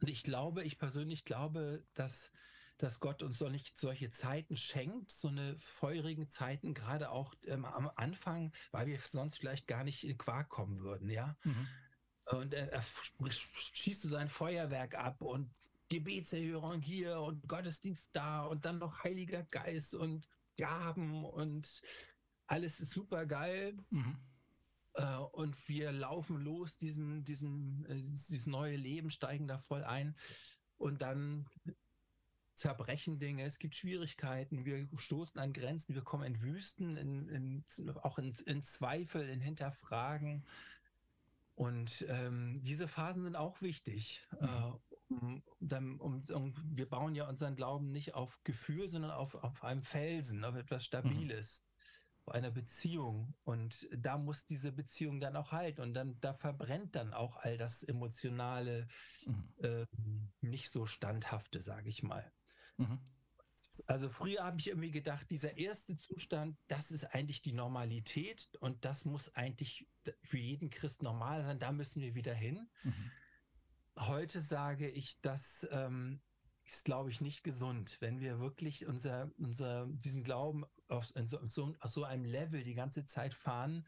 und ich glaube, ich persönlich glaube, dass, dass Gott uns so nicht solche Zeiten schenkt, so eine feurigen Zeiten, gerade auch ähm, am Anfang, weil wir sonst vielleicht gar nicht in Quark kommen würden, ja. Mhm. Und er, er schießt sein Feuerwerk ab und Gebetserhörung hier und Gottesdienst da und dann noch Heiliger Geist und Gaben und alles ist super geil. Mhm. Äh, und wir laufen los, diesen, diesen, äh, dieses neue Leben, steigen da voll ein. Und dann zerbrechen Dinge, es gibt Schwierigkeiten, wir stoßen an Grenzen, wir kommen in Wüsten, in, in, auch in, in, Zweifel, in Hinterfragen. Und ähm, diese Phasen sind auch wichtig. Mhm. Äh, um, um, um, wir bauen ja unseren Glauben nicht auf Gefühl, sondern auf, auf einem Felsen, auf etwas mhm. Stabiles. Mhm einer Beziehung und da muss diese Beziehung dann auch halten und dann da verbrennt dann auch all das emotionale, mhm. äh, nicht so standhafte, sage ich mal. Mhm. Also früher habe ich irgendwie gedacht, dieser erste Zustand, das ist eigentlich die Normalität und das muss eigentlich für jeden Christ normal sein. Da müssen wir wieder hin. Mhm. Heute sage ich, dass ähm, ist, glaube ich, nicht gesund, wenn wir wirklich unser, unser, diesen Glauben auf so, auf so einem Level die ganze Zeit fahren,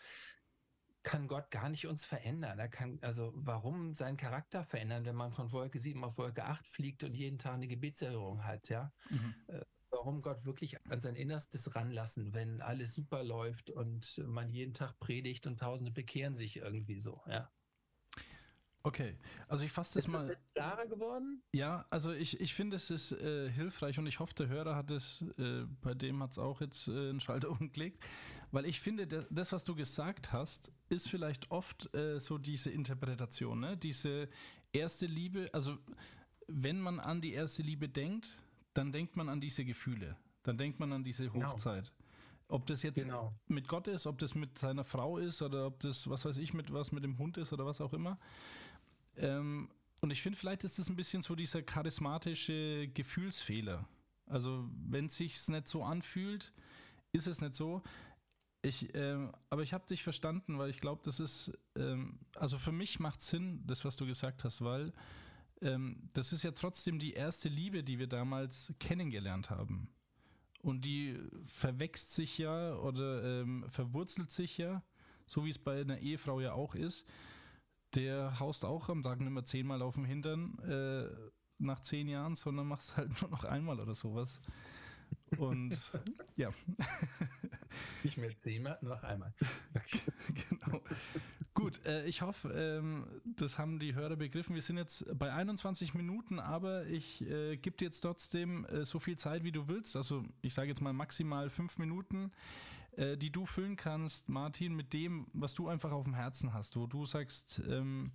kann Gott gar nicht uns verändern. Er kann, also warum seinen Charakter verändern, wenn man von Wolke 7 auf Wolke 8 fliegt und jeden Tag eine Gebetserhörung hat, ja? Mhm. Äh, warum Gott wirklich an sein Innerstes ranlassen, wenn alles super läuft und man jeden Tag predigt und Tausende bekehren sich irgendwie so, ja? Okay, also ich fasse das ist mal. Ist klarer geworden? Ja, also ich, ich finde, es ist äh, hilfreich und ich hoffe, der Hörer hat es, äh, bei dem hat es auch jetzt äh, einen Schalter umgelegt, weil ich finde, das, was du gesagt hast, ist vielleicht oft äh, so diese Interpretation, ne? diese erste Liebe, also wenn man an die erste Liebe denkt, dann denkt man an diese Gefühle, dann denkt man an diese genau. Hochzeit. Genau. Ob das jetzt genau. mit Gott ist, ob das mit seiner Frau ist oder ob das, was weiß ich, mit was mit dem Hund ist oder was auch immer. Ähm, und ich finde, vielleicht ist das ein bisschen so dieser charismatische Gefühlsfehler. Also, wenn es sich nicht so anfühlt, ist es nicht so. Ich, äh, aber ich habe dich verstanden, weil ich glaube, das ist, ähm, also für mich macht Sinn, das, was du gesagt hast, weil ähm, das ist ja trotzdem die erste Liebe, die wir damals kennengelernt haben. Und die verwächst sich ja oder ähm, verwurzelt sich ja, so wie es bei einer Ehefrau ja auch ist der haust auch am Tag nicht mehr zehnmal auf dem Hintern äh, nach zehn Jahren, sondern machst halt nur noch einmal oder sowas. Und ja. Nicht mehr zehnmal, nur noch einmal. Okay. genau. Gut, äh, ich hoffe, ähm, das haben die Hörer begriffen. Wir sind jetzt bei 21 Minuten, aber ich äh, gebe dir jetzt trotzdem äh, so viel Zeit, wie du willst. Also ich sage jetzt mal maximal fünf Minuten äh, die du füllen kannst, Martin, mit dem, was du einfach auf dem Herzen hast, wo du sagst, ähm,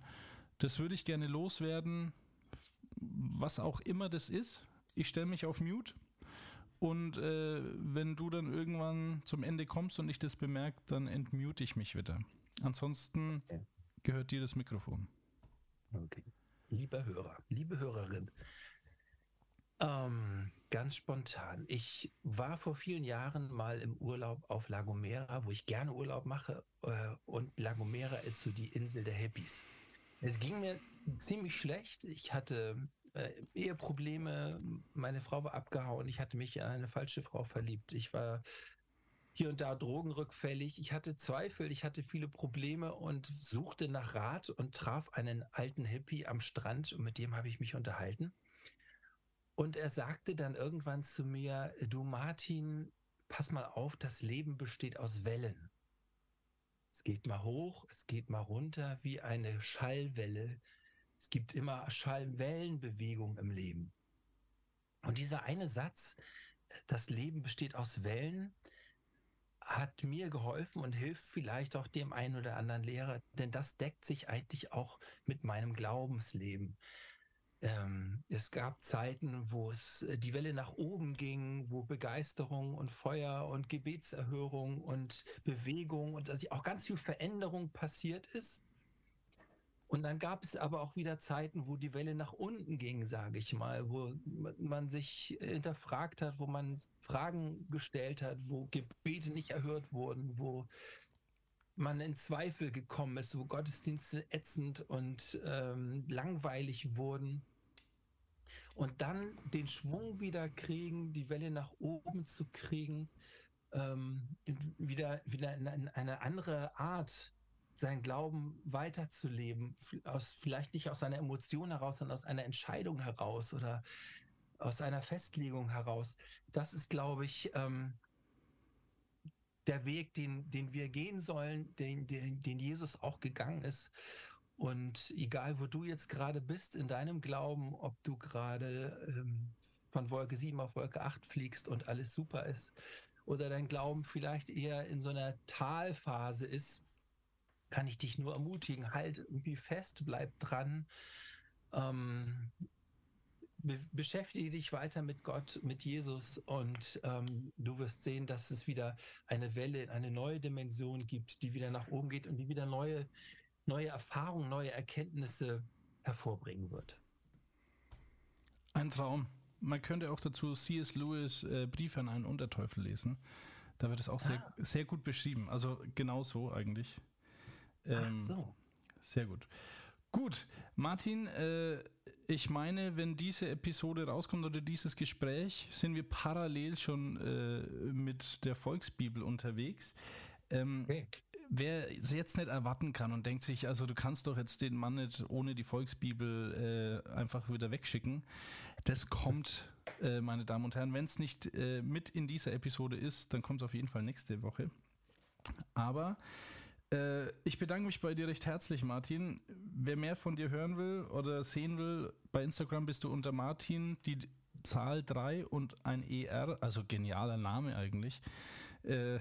das würde ich gerne loswerden, was auch immer das ist. Ich stelle mich auf Mute und äh, wenn du dann irgendwann zum Ende kommst und ich das bemerke, dann entmute ich mich wieder. Ansonsten gehört dir das Mikrofon. Okay. Lieber Hörer, liebe Hörerin, ähm, ganz spontan. Ich war vor vielen Jahren mal im Urlaub auf La Gomera, wo ich gerne Urlaub mache. Äh, und La Gomera ist so die Insel der Hippies. Es ging mir ziemlich schlecht. Ich hatte äh, Eheprobleme. Meine Frau war abgehauen. Ich hatte mich in eine falsche Frau verliebt. Ich war hier und da drogenrückfällig. Ich hatte Zweifel, ich hatte viele Probleme und suchte nach Rat und traf einen alten Hippie am Strand und mit dem habe ich mich unterhalten. Und er sagte dann irgendwann zu mir, du Martin, pass mal auf, das Leben besteht aus Wellen. Es geht mal hoch, es geht mal runter wie eine Schallwelle. Es gibt immer Schallwellenbewegung im Leben. Und dieser eine Satz, das Leben besteht aus Wellen, hat mir geholfen und hilft vielleicht auch dem einen oder anderen Lehrer, denn das deckt sich eigentlich auch mit meinem Glaubensleben. Ähm, es gab Zeiten, wo es äh, die Welle nach oben ging, wo Begeisterung und Feuer und Gebetserhörung und Bewegung und also auch ganz viel Veränderung passiert ist. Und dann gab es aber auch wieder Zeiten, wo die Welle nach unten ging, sage ich mal, wo man sich hinterfragt hat, wo man Fragen gestellt hat, wo Gebete nicht erhört wurden, wo man in Zweifel gekommen ist, wo Gottesdienste ätzend und ähm, langweilig wurden und dann den Schwung wieder kriegen, die Welle nach oben zu kriegen, ähm, wieder, wieder in eine andere Art sein Glauben weiterzuleben, aus, vielleicht nicht aus einer Emotion heraus, sondern aus einer Entscheidung heraus oder aus einer Festlegung heraus. Das ist, glaube ich, ähm, der Weg, den, den wir gehen sollen, den, den, den Jesus auch gegangen ist. Und egal, wo du jetzt gerade bist in deinem Glauben, ob du gerade ähm, von Wolke 7 auf Wolke 8 fliegst und alles super ist, oder dein Glauben vielleicht eher in so einer Talphase ist, kann ich dich nur ermutigen, halt irgendwie fest, bleib dran. Ähm, be beschäftige dich weiter mit Gott, mit Jesus und ähm, du wirst sehen, dass es wieder eine Welle, eine neue Dimension gibt, die wieder nach oben geht und die wieder neue neue Erfahrungen, neue Erkenntnisse hervorbringen wird. Ein Traum. Man könnte auch dazu C.S. Lewis äh, Brief an einen Unterteufel lesen. Da wird es auch ah. sehr, sehr gut beschrieben. Also genau so eigentlich. Ähm, Ach so. Sehr gut. Gut, Martin, äh, ich meine, wenn diese Episode rauskommt oder dieses Gespräch, sind wir parallel schon äh, mit der Volksbibel unterwegs. Ähm, okay wer es jetzt nicht erwarten kann und denkt sich, also du kannst doch jetzt den Mann nicht ohne die Volksbibel äh, einfach wieder wegschicken, das kommt, äh, meine Damen und Herren. Wenn es nicht äh, mit in dieser Episode ist, dann kommt es auf jeden Fall nächste Woche. Aber äh, ich bedanke mich bei dir recht herzlich, Martin. Wer mehr von dir hören will oder sehen will, bei Instagram bist du unter Martin, die Zahl 3 und ein ER, also genialer Name eigentlich. Äh,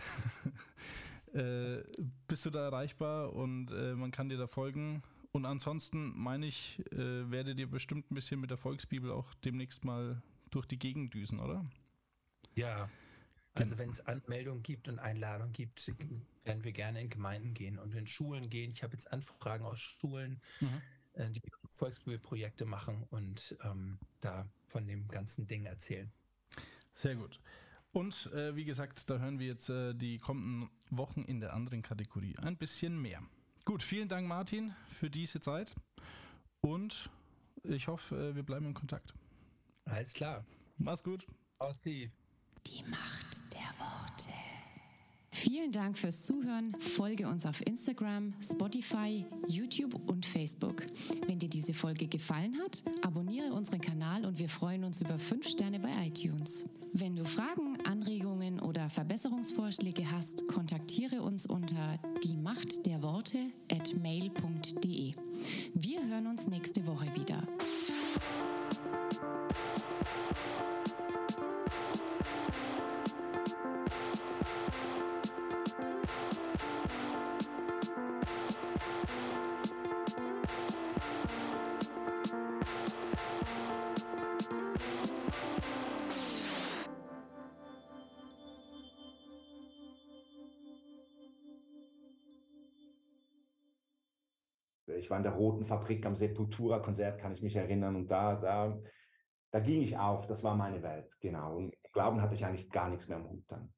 äh, bist du da erreichbar und äh, man kann dir da folgen. Und ansonsten meine ich, äh, werde dir bestimmt ein bisschen mit der Volksbibel auch demnächst mal durch die Gegend düsen, oder? Ja. Also wenn es Anmeldungen gibt und Einladungen gibt, werden wir gerne in Gemeinden gehen und in Schulen gehen. Ich habe jetzt Anfragen aus Schulen, mhm. Äh, die Volksbibelprojekte machen und ähm, da von dem ganzen Ding erzählen. Sehr gut. Und äh, wie gesagt, da hören wir jetzt äh, die kommenden Wochen in der anderen Kategorie ein bisschen mehr. Gut, vielen Dank, Martin, für diese Zeit. Und ich hoffe, äh, wir bleiben in Kontakt. Alles klar. Mach's gut. Aus die. Die Macht. Vielen Dank fürs Zuhören. Folge uns auf Instagram, Spotify, YouTube und Facebook. Wenn dir diese Folge gefallen hat, abonniere unseren Kanal und wir freuen uns über 5 Sterne bei iTunes. Wenn du Fragen, Anregungen oder Verbesserungsvorschläge hast, kontaktiere uns unter die Macht der Worte at mail.de. Wir hören uns nächste Woche wieder. Ich war in der Roten Fabrik am Sepultura-Konzert, kann ich mich erinnern. Und da, da, da ging ich auf. Das war meine Welt, genau. Und Glauben hatte ich eigentlich gar nichts mehr am Hut dann.